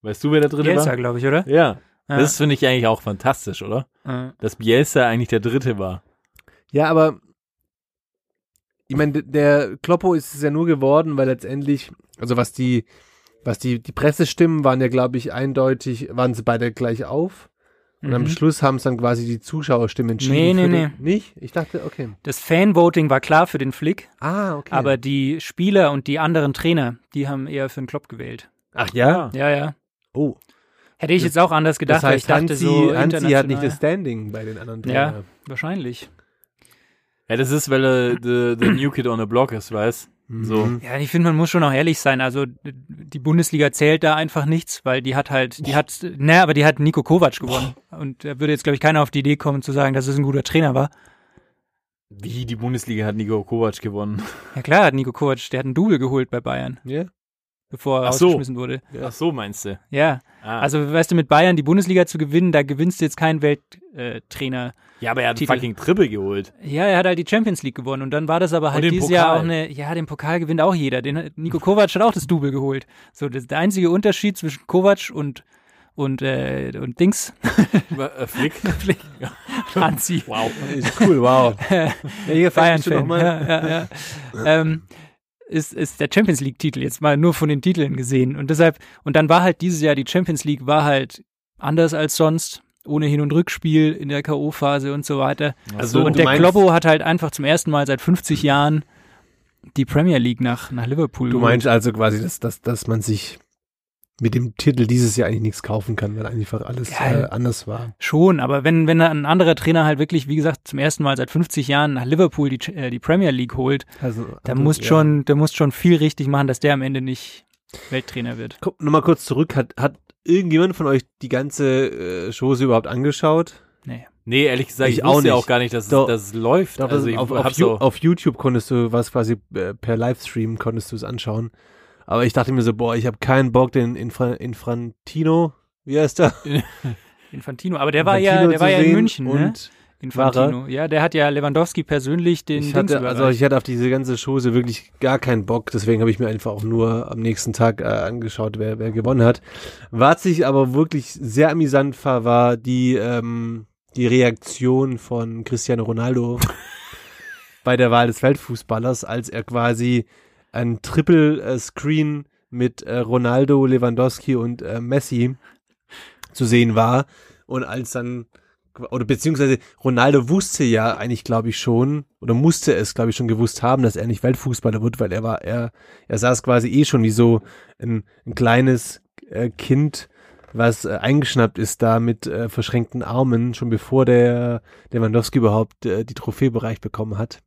Weißt du, wer der dritte Bielsa, war? glaube ich, oder? Ja. Ja. Das finde ich eigentlich auch fantastisch, oder? Äh, Dass Bielsa eigentlich der dritte war. Ja, aber ich meine, der Kloppo ist es ja nur geworden, weil letztendlich, also was die, was die, die Pressestimmen waren ja, glaube ich, eindeutig, waren sie beide gleich auf. Und am mhm. Schluss haben es dann quasi die Zuschauerstimmen entschieden. Nee, nee, für nee. Den, nicht? Ich dachte, okay. Das Fanvoting war klar für den Flick, Ah, okay. aber die Spieler und die anderen Trainer, die haben eher für den Klopp gewählt. Ach ja? Ja, ja. Oh. Hätte ich jetzt auch anders gedacht, Das heißt, weil ich dachte Hansi, so Hansi hat nicht das Standing bei den anderen Ja. Trainern. Wahrscheinlich. Ja, das ist, weil er the, the New Kid on the Block ist, weißt So. Mhm. Ja, ich finde, man muss schon auch ehrlich sein. Also die Bundesliga zählt da einfach nichts, weil die hat halt, die hat, ne, aber die hat Nico Kovac gewonnen. Und da würde jetzt, glaube ich, keiner auf die Idee kommen zu sagen, dass es ein guter Trainer war. Wie, die Bundesliga hat Nico Kovac gewonnen. Ja klar, hat Nico Kovac, der hat einen Double geholt bei Bayern, Ja. Bevor er Ach so. rausgeschmissen wurde. Ach so, meinst du? Ja, Ah. also weißt du, mit Bayern die Bundesliga zu gewinnen, da gewinnst du jetzt keinen Welttrainer. Äh, ja, aber er hat Titel. fucking Triple geholt. Ja, er hat halt die Champions League gewonnen und dann war das aber halt dieses Pokal. Jahr auch eine, ja, den Pokal gewinnt auch jeder. Den, Nico Kovac hat auch das Double geholt. So, das, der einzige Unterschied zwischen Kovac und und äh, und Dings, äh, Flick? Flick. Hansi, Wow. Ist cool, wow. ja, hier Bayern-Fan, ja, ja, ja. ähm, ist, ist der Champions League-Titel jetzt mal nur von den Titeln gesehen. Und deshalb, und dann war halt dieses Jahr die Champions League war halt anders als sonst, ohne Hin- und Rückspiel in der K.O.-Phase und so weiter. Also, und der Kloppo hat halt einfach zum ersten Mal seit 50 Jahren die Premier League nach, nach Liverpool Du meinst also quasi, dass, dass, dass man sich mit dem Titel dieses Jahr eigentlich nichts kaufen kann, weil einfach alles Ja. äh, anders war. Schon, aber wenn, wenn ein anderer Trainer halt wirklich, wie gesagt, zum ersten Mal seit 50 Jahren nach Liverpool die, äh, die Premier League holt, Also, da also, muss ja. schon, der muss schon viel richtig machen, dass der am Ende nicht Welttrainer wird. Komm, nochmal kurz zurück. Hat, hat irgendjemand von euch die ganze äh, Chose überhaupt angeschaut? Nee. Nee, ehrlich gesagt, Ich ich, auch wusste ja nicht. auch gar nicht, dass, Doch. es, dass es läuft. Doch, also ich auf, auf, so, auf YouTube konntest du was quasi äh, per Livestream konntest du es anschauen. Aber ich dachte mir so, boah, ich habe keinen Bock, den Infra Infrantino, wie heißt der? Infantino, aber der war ja, Infantino der war ja in München, ne? Infantino. Ja, der hat ja Lewandowski persönlich den ich hatte, also ich hatte auf diese ganze Chose wirklich gar keinen Bock, deswegen habe ich mir einfach auch nur am nächsten Tag äh, angeschaut, wer, wer gewonnen hat. Was ich aber wirklich sehr amüsant war, war die, ähm, die Reaktion von Cristiano Ronaldo bei der Wahl des Weltfußballers, als er quasi ein Triple-Screen mit äh, Ronaldo, Lewandowski und äh, Messi zu sehen war und als dann oder beziehungsweise Ronaldo wusste ja eigentlich, glaube ich, schon, oder musste es, glaube ich, schon gewusst haben, dass er nicht Weltfußballer wird, weil er war, er, er saß quasi eh schon wie so ein, ein kleines äh, Kind, was äh, eingeschnappt ist da mit äh, verschränkten Armen, schon bevor der Lewandowski überhaupt äh, die Trophäe bereich bekommen hat.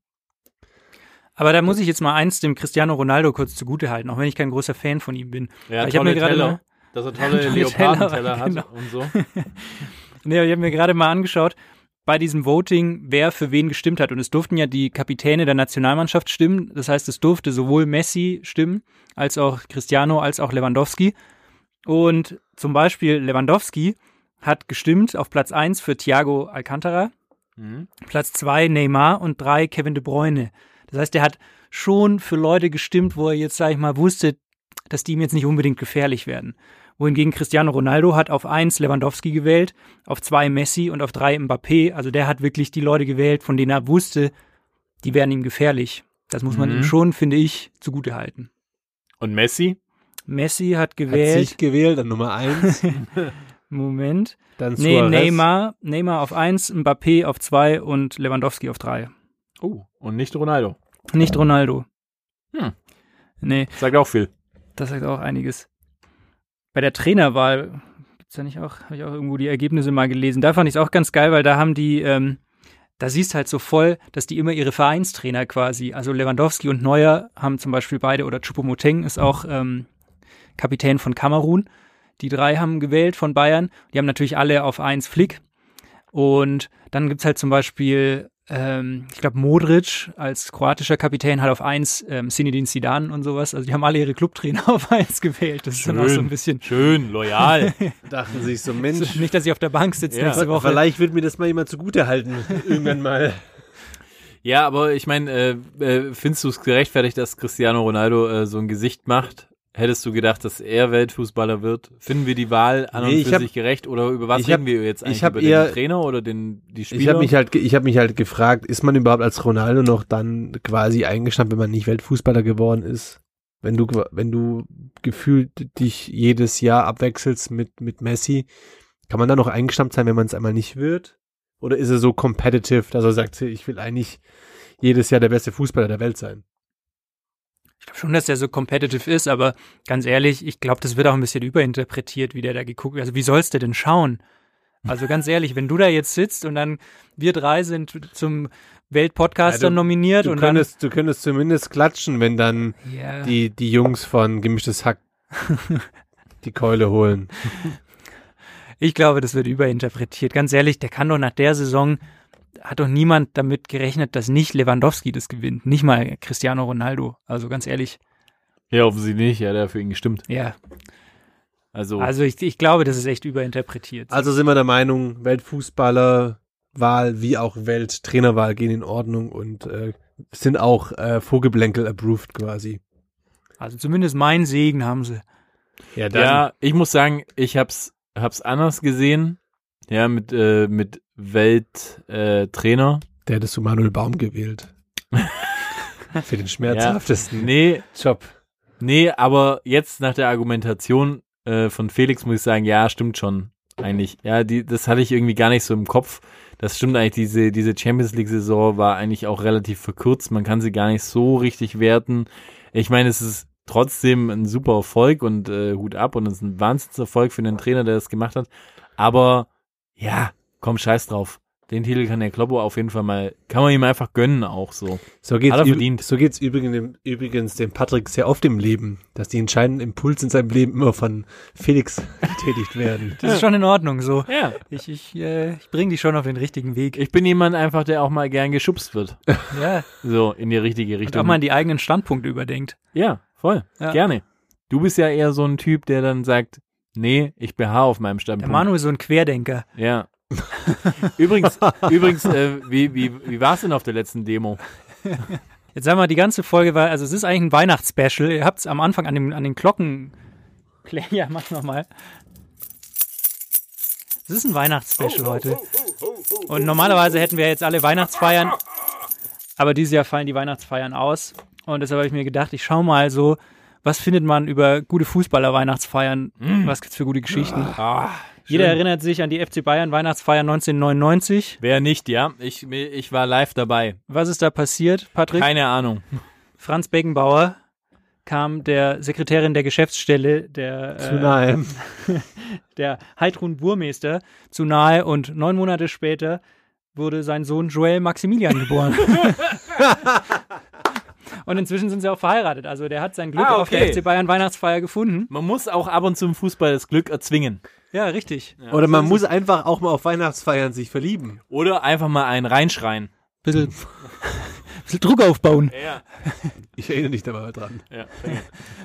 Aber da muss ich jetzt mal eins dem Cristiano Ronaldo kurz zugute halten, auch wenn ich kein großer Fan von ihm bin. ja, ich hab mir gerade dass er tolle Tolle Leopardenteller Teller, hat genau. und so. Nee, ich habe mir gerade mal angeschaut. bei diesem Voting, wer für wen gestimmt hat. Und es durften ja die Kapitäne der Nationalmannschaft stimmen. Das heißt, es durfte sowohl Messi stimmen, als auch Cristiano, als auch Lewandowski. Und zum Beispiel Lewandowski hat gestimmt auf Platz 1 für Thiago Alcantara, Platz 2 Neymar und 3 Kevin de Bruyne. Das heißt, er hat schon für Leute gestimmt, wo er jetzt, sag ich mal, wusste, dass die ihm jetzt nicht unbedingt gefährlich werden. Wohingegen Cristiano Ronaldo hat auf 1 Lewandowski gewählt, auf 2 Messi und auf 3 Mbappé. Also der hat wirklich die Leute gewählt, von denen er wusste, die werden ihm gefährlich. Das muss man Mhm. ihm schon, finde ich, zugute halten. Und Messi? Messi hat Hat gewählt, sich gewählt an Nummer 1, Moment, dann nee. Neymar, Neymar auf 1, Mbappé auf 2 und Lewandowski auf 3. Oh, und nicht Ronaldo. Nicht Ronaldo. Hm. Nee, Sagt auch viel. das sagt auch einiges. Bei der Trainerwahl gibt's ja nicht auch, habe ich auch irgendwo die Ergebnisse mal gelesen. Da fand ich es auch ganz geil, weil da haben die, ähm, da siehst halt so voll, dass die immer ihre Vereinstrainer quasi, also Lewandowski und Neuer haben zum Beispiel beide oder Choupo-Moting ist auch ähm, Kapitän von Kamerun. Die drei haben gewählt von Bayern. Die haben natürlich alle auf eins Flick. Und dann gibt's halt zum Beispiel, ähm, ich glaube, Modric als kroatischer Kapitän hat auf eins ähm, Zinedine Zidane und sowas. Also die haben alle ihre Clubtrainer auf eins gewählt. Das ist dann auch so ein bisschen, Schön, loyal. Dachten sich so, Mensch, nicht, dass ich auf der Bank sitze Ja. nächste Woche. vielleicht wird mir das mal jemand zugute halten. Irgendwann mal. ja, aber ich meine, äh, äh, findest du es gerechtfertigt, dass Cristiano Ronaldo äh, so ein Gesicht macht? Hättest du gedacht, dass er Weltfußballer wird? Finden wir die Wahl an Nee, und für hab- sich gerecht oder über was ich hab- reden wir jetzt eigentlich? ich über eher- den Trainer oder den, die Spieler? Ich habe mich halt, ich habe mich halt gefragt, ist man überhaupt als Ronaldo noch dann quasi eingestanden, wenn man nicht Weltfußballer geworden ist? Wenn du, wenn du gefühlt dich jedes Jahr abwechselst mit, mit Messi, kann man dann noch eingestammt sein, wenn man es einmal nicht wird? Oder ist er so competitive, dass er sagt, ich will eigentlich jedes Jahr der beste Fußballer der Welt sein? Ich glaube schon, dass der so competitive ist, aber ganz ehrlich, ich glaube, das wird auch ein bisschen überinterpretiert, wie der da geguckt wird. Also wie sollst du denn schauen? Also ganz ehrlich, wenn du da jetzt sitzt und dann wir drei sind zum Weltpodcaster Ja, du- nominiert Du und könntest, du könntest zumindest klatschen, wenn dann dann ja, die, die Jungs von Gemischtes Hack die Keule holen. ich glaube, das wird überinterpretiert. Ganz ehrlich, der kann doch nach der Saison hat doch niemand damit gerechnet, dass nicht Lewandowski das gewinnt, nicht mal Cristiano Ronaldo. Also ganz ehrlich, ja, offensichtlich nicht. Ja, der hat für ihn gestimmt. ja. Also, Also ich, ich glaube, das ist echt überinterpretiert. Also sind wir der Meinung, Weltfußballerwahl wie auch Welttrainerwahl gehen in Ordnung und äh, sind auch äh, Vogelblänkel approved quasi. Also zumindest mein Segen haben sie. Ja, ja, ich muss sagen, ich hab's, hab's anders gesehen. Ja, mit, äh, mit Welttrainer. Äh, der hättest du Manuel Baum gewählt. Für den schmerzhaftesten nee, Job. nee, aber jetzt nach der Argumentation äh, von Felix muss ich sagen, ja, stimmt schon. Eigentlich. Ja, die, das hatte ich irgendwie gar nicht so im Kopf. Das stimmt eigentlich, diese, diese Champions League-Saison war eigentlich auch relativ verkürzt. Man kann sie gar nicht so richtig werten. Ich meine, es ist trotzdem ein super Erfolg und äh, Hut ab und es ist ein Wahnsinnserfolg für den Trainer, der das gemacht hat. Aber ja, komm, scheiß drauf. Den Titel kann der Kloppo auf jeden Fall mal, kann man ihm einfach gönnen auch so. So geht's, Hat er verdient. so geht's übrigens, dem, übrigens dem Patrick sehr oft im Leben, dass die entscheidenden Impulse in seinem Leben immer von Felix getätigt werden. Das ist schon in Ordnung so. Ja. Ich, ich, äh, ich bringe dich schon auf den richtigen Weg. Ich bin jemand einfach, der auch mal gern geschubst wird. Ja. So, in die richtige Und Richtung. auch mal die eigenen Standpunkte überdenkt. ja, voll. Ja. Gerne. Du bist ja eher so ein Typ, der dann sagt, nee, ich beharre auf meinem Der Standpunkt. Manu ist so ein Querdenker. Ja. übrigens, übrigens, äh, wie, wie, wie war es denn auf der letzten Demo? Jetzt sagen wir, die ganze Folge war, also es ist eigentlich ein Weihnachtsspecial. Ihr habt es am Anfang an, dem, an den Glocken. Ja, mach nochmal. Es ist ein Weihnachtsspecial heute. Und normalerweise hätten wir jetzt alle Weihnachtsfeiern, aber dieses Jahr fallen die Weihnachtsfeiern aus. Und deshalb habe ich mir gedacht, ich schau mal so, was findet man über gute Fußballer-Weihnachtsfeiern? Was gibt's für gute Geschichten? Ah, Jeder erinnert sich an die FC Bayern Weihnachtsfeier 1999. Wer nicht, ja? Ich, ich war live dabei. Was ist da passiert, Patrick? Keine Ahnung. Franz Beckenbauer kam der Sekretärin der Geschäftsstelle der, Zu äh, nahe. der Heidrun Burmeister zu nahe und neun Monate später wurde sein Sohn Joel Maximilian geboren. Und inzwischen sind sie auch verheiratet. Also der hat sein Glück Ah, auf der okay. FC Bayern Weihnachtsfeier gefunden. Man muss auch ab und zu im Fußball das Glück erzwingen. Ja, richtig. Oder man muss einfach auch mal auf Weihnachtsfeiern sich verlieben. Oder einfach mal einen reinschreien. Bisschen, bisschen Druck aufbauen. Ja. Ich erinnere dich da mal dran. ja.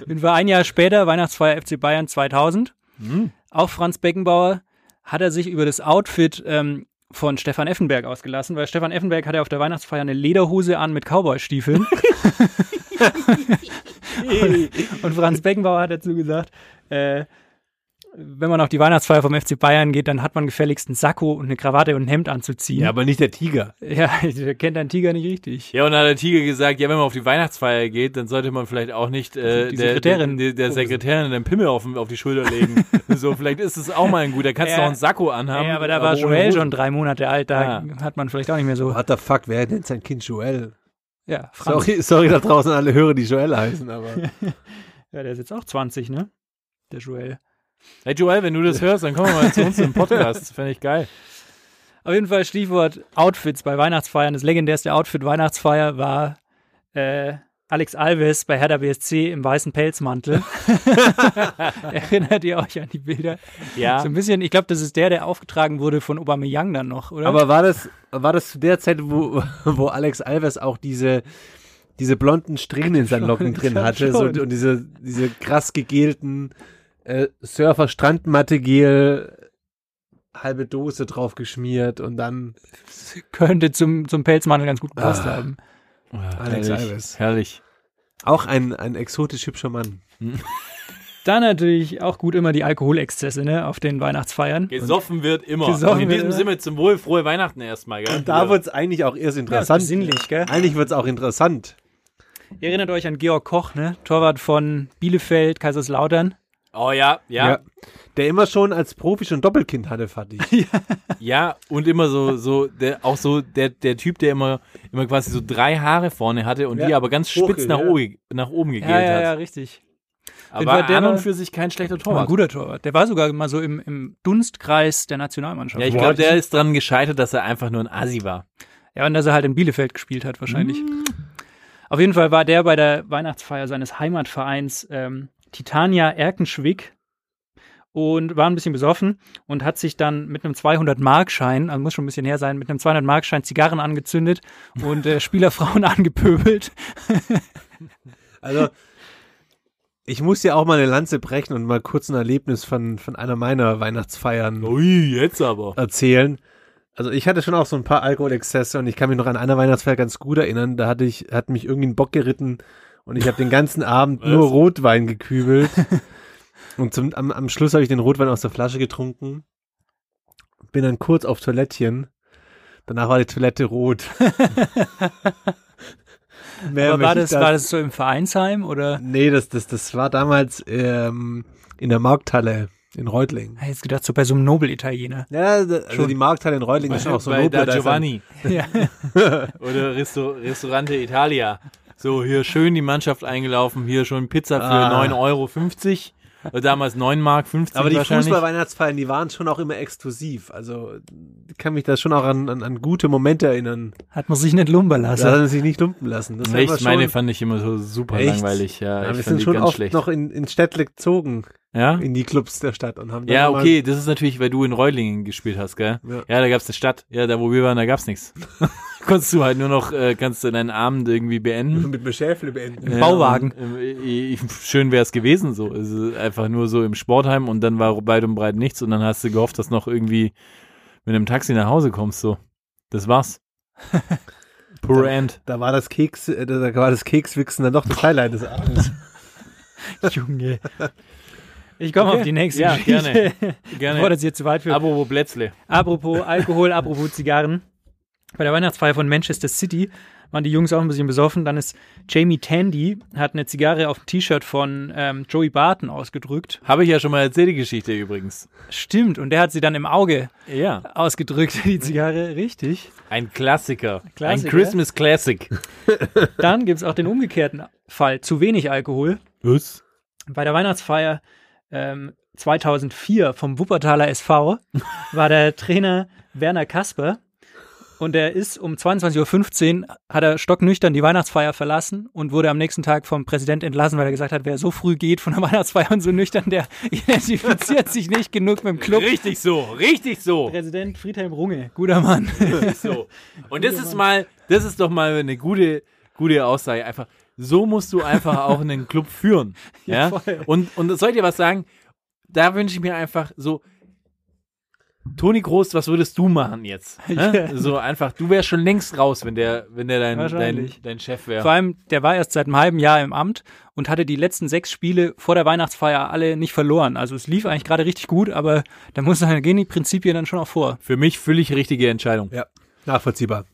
Bin wir ein Jahr später, Weihnachtsfeier FC Bayern 2000. Hm. Auch Franz Beckenbauer hat er sich über das Outfit ähm, von Stefan Effenberg ausgelassen, weil Stefan Effenberg hatte auf der Weihnachtsfeier eine Lederhose an mit Cowboystiefeln. und, und Franz Beckenbauer hat dazu gesagt, äh, wenn man auf die Weihnachtsfeier vom FC Bayern geht, dann hat man gefälligst einen Sakko und eine Krawatte und ein Hemd anzuziehen. Ja, aber nicht der Tiger. Ja, der kennt einen Tiger nicht richtig. Ja, und dann hat der Tiger gesagt, ja, wenn man auf die Weihnachtsfeier geht, dann sollte man vielleicht auch nicht äh, Die der, Sekretärin- der, der Sekretärin den Pimmel auf, auf die Schulter legen. so, vielleicht ist es auch mal ein guter. Kannst du Ja. noch einen Sakko anhaben. Ja, aber da war Joel schon drei Monate alt, da Ah. hat man vielleicht auch nicht mehr so. What the fuck, wer nennt sein Kind Joel? Ja, Franz. Sorry, sorry da draußen alle Hörer, die Joel heißen, aber. Ja, der ist jetzt auch 20, ne? Der Joel. Hey Joel, wenn du das hörst, dann komm mal zu uns im Podcast. Das Fände ich geil. Auf jeden Fall Stichwort Outfits bei Weihnachtsfeiern. Das legendärste Outfit Weihnachtsfeier war äh, Alex Alves bei Hertha BSC im weißen Pelzmantel. Erinnert ihr euch an die Bilder? Ja. So ein bisschen, ich glaube, das ist der, der aufgetragen wurde von Aubameyang dann noch, oder? Aber war das, war das zu der Zeit, wo, wo Alex Alves auch diese, diese blonden Strähnen in seinen Locken drin hatte so, und diese, diese krass gegelten äh, Surfer-Strandmatte-Gel, halbe Dose drauf geschmiert und dann könnte zum, zum Pelzmantel ganz gut gepasst Ah. haben. Alex herrlich, Alves. Herrlich. auch ein, ein exotisch hübscher Mann. Dann natürlich auch gut immer die Alkoholexzesse, ne, auf den Weihnachtsfeiern. Gesoffen wird immer. Gesoffen und in wird diesem. Sinne zum Wohl frohe Weihnachten erstmal, gell? Da Ja. wird's eigentlich auch erst Ja, interessant. sinnlich, gell? eigentlich wird's auch interessant. Ihr erinnert euch an Georg Koch, ne? Torwart von Bielefeld, Kaiserslautern. Oh ja, ja, ja. Der immer schon als Profi schon Doppelkind hatte, fand ich. und immer so, so, der, auch so der, der Typ, der immer, immer quasi so drei Haare vorne hatte und Ja, die aber ganz spitz hochge- nach, ja. oben, nach oben gegelt Ja, ja, hat. ja, richtig. Aber der an und war- für sich kein schlechter War ein Torwart. guter Torwart. Der war sogar mal so im, im Dunstkreis der Nationalmannschaft. Ja, ich glaube, der ist dran gescheitert, dass er einfach nur ein Asi war. Ja, und dass er halt in Bielefeld gespielt hat, wahrscheinlich. Auf jeden Fall war der bei der Weihnachtsfeier seines Heimatvereins ähm, Titania Erkenschwick und war ein bisschen besoffen und hat sich dann mit einem 200-Markschein, also muss schon ein bisschen her sein, mit einem 200-Markschein Zigarren angezündet und äh, Spielerfrauen angepöbelt. Also, ich muss ja auch mal eine Lanze brechen und mal kurz ein Erlebnis von, von einer meiner Weihnachtsfeiern Ui, jetzt aber. erzählen. Also ich hatte schon auch so ein paar Alkoholexzesse und ich kann mich noch an einer Weihnachtsfeier ganz gut erinnern. Da hatte ich, hat mich irgendwie ein Bock geritten und ich habe den ganzen Abend nur? Rotwein gekübelt. und zum, am, am Schluss habe ich den Rotwein aus der Flasche getrunken. Bin dann kurz auf Toilettchen. Danach war die Toilette rot. Mehr Aber war ich das, war das so im Vereinsheim oder? Nee, das, das, das war damals ähm, in der Markthalle in Reutling. Ich hätte jetzt gedacht, so bei so einem Nobel-Italiener. Ja, da- also die Markthalle in Reutling ist schon auch so bei nobel, da ist Giovanni ja. oder Risto Restaurante Italia. So, hier schön die Mannschaft eingelaufen, hier schon Pizza für Ah. 9,50 Euro. Oder damals 9 Mark 50 Aber die. Fußball-Weihnachtsfeiern, die waren schon auch immer exklusiv. Also ich kann mich da schon auch an, an, an gute Momente erinnern. Hat man sich nicht lumpen Da lassen. hat man sich nicht lumpen lassen. Das Echt, meine fand ich immer so super Echt? langweilig. Ja, ja, ich wir sind die schon ganz oft schlecht. noch in, in Städtle gezogen, ja? in die Clubs der Stadt und haben Ja, okay, das ist natürlich, weil du in Reulingen gespielt hast, gell? Ja. Ja, da gab's eine Stadt. Ja, da wo wir waren, da gab's nichts. Konntest du halt nur noch, äh, kannst du deinen Abend irgendwie beenden. mit Beschäfle beenden. Im Bauwagen. und, äh, schön wär's gewesen so. Also einfach nur so im Sportheim und dann war weit und breit nichts und dann hast du gehofft, dass noch irgendwie mit einem Taxi nach Hause kommst so. Das war's. Poor End. Da war das Keks, äh, da war das Kekswichsen dann doch das Highlight des Abends. Junge. Ich komme Okay. auf die nächste Ja, Geschichte. gerne. Bevor Gerne. das jetzt zu weit führt. Apropos Plätzle. Apropos Alkohol, apropos Zigarren. Bei der Weihnachtsfeier von Manchester City waren die Jungs auch ein bisschen besoffen. Dann ist Jamie Tandy, hat eine Zigarre auf dem T-Shirt von ähm, Joey Barton ausgedrückt. Habe ich ja schon mal erzählt, die Geschichte übrigens. Stimmt, und der hat sie dann im Auge Ja. ausgedrückt, die Zigarre. Richtig. Ein Klassiker. Klassiker. Ein Christmas Classic. Dann gibt es auch den umgekehrten Fall. Zu wenig Alkohol. Was? Bei der Weihnachtsfeier ähm, 2004 vom Wuppertaler SV war der Trainer Werner Kasper Und er ist um 22.15 Uhr, hat er stocknüchtern die Weihnachtsfeier verlassen und wurde am nächsten Tag vom Präsident entlassen, weil er gesagt hat, wer so früh geht von der Weihnachtsfeier und so nüchtern, der identifiziert sich nicht genug mit dem Club. Richtig so, richtig so. Präsident Friedhelm Runge, guter Mann. so. Und das ist mal, das ist doch mal eine gute, gute Aussage. Einfach, so musst du einfach auch einen Club führen. Ja. voll. und, und soll ich dir was sagen? Da wünsche ich mir einfach so, Toni Groß, was würdest du machen jetzt? Hä? So einfach, du wärst schon längst raus, wenn der, wenn der dein, dein, dein Chef wäre. Vor allem, der war erst seit einem halben Jahr im Amt und hatte die letzten sechs Spiele vor der Weihnachtsfeier alle nicht verloren. Also es lief eigentlich gerade richtig gut, aber da muss da gehen die Prinzipien dann schon auch vor. Für mich völlig richtige Entscheidung. Ja, nachvollziehbar.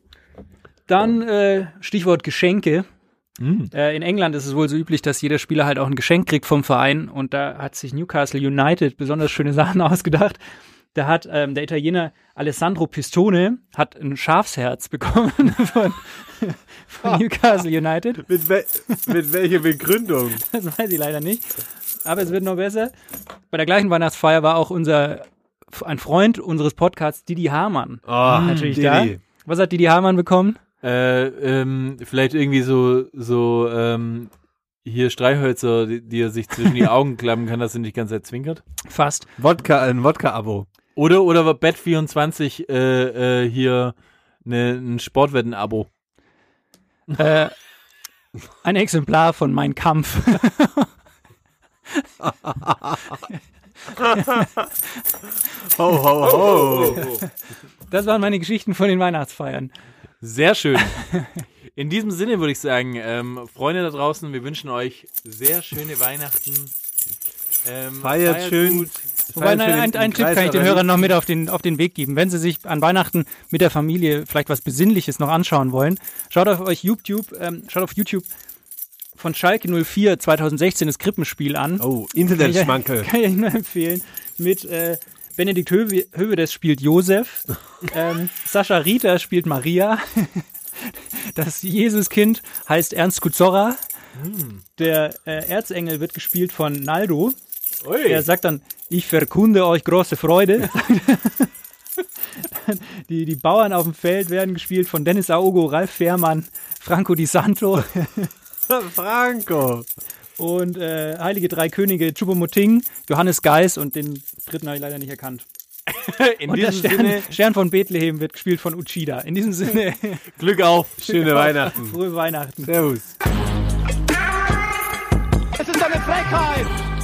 Dann äh, Stichwort Geschenke. Mm. Äh, in England ist es wohl so üblich, dass jeder Spieler halt auch ein Geschenk kriegt vom Verein und da hat sich Newcastle United besonders schöne Sachen ausgedacht. Da hat ähm, der Italiener Alessandro Pistone hat ein Schafsherz bekommen von, von Newcastle United. Mit, wel mit welcher Begründung? Das weiß ich leider nicht. Aber es wird noch besser. Bei der gleichen Weihnachtsfeier war auch unser ein Freund unseres Podcasts, Didi Hamann. Oh, Natürlich Didi. da. Was hat Didi Hamann bekommen? Äh, ähm, vielleicht irgendwie so, so, ähm, hier Streichhölzer, die, die er sich zwischen die Augen klappen kann, dass er nicht die ganze Zeit zwinkert. Fast. Wodka, ein Wodka-Abo. Oder, oder war Bet24 äh, äh, hier ne, ein Sportwetten-Abo. Äh, ein Exemplar von Mein Kampf. Ho, ho, ho. Das waren meine Geschichten von den Weihnachtsfeiern. Sehr schön. In diesem Sinne würde ich sagen, ähm, Freunde da draußen, wir wünschen euch sehr schöne Weihnachten. Ähm, Feiert schön. gut. Wobei, ein, im ein Tipp kann ich den Hörern noch mit auf den, auf den Weg geben. Wenn sie sich an Weihnachten mit der Familie vielleicht was Besinnliches noch anschauen wollen, schaut auf euch YouTube, ähm, schaut auf YouTube von Schalke 04 2016 das Krippenspiel an. Oh, Internetschmankel. Kann ich nur empfehlen. Mit äh, Benedikt Höwe, Höwedes spielt Josef. ähm, Sascha Rieter spielt Maria. Das Jesuskind heißt Ernst Kuzorra. Der äh, Erzengel wird gespielt von Naldo. Er sagt dann, ich verkunde euch große Freude. die, die Bauern auf dem Feld werden gespielt von Dennis Aogo, Ralf Fährmann, Franco Di Santo Franco. und äh, Heilige Drei Könige Chupomoting, Johannes Geis und den dritten habe ich leider nicht erkannt. In Und der diesem Stern, Sinne, Stern von Bethlehem wird gespielt von Uchida. In diesem Sinne, Glück auf. Schöne Weihnachten. frohe Weihnachten. Servus. Es ist eine Frechheit!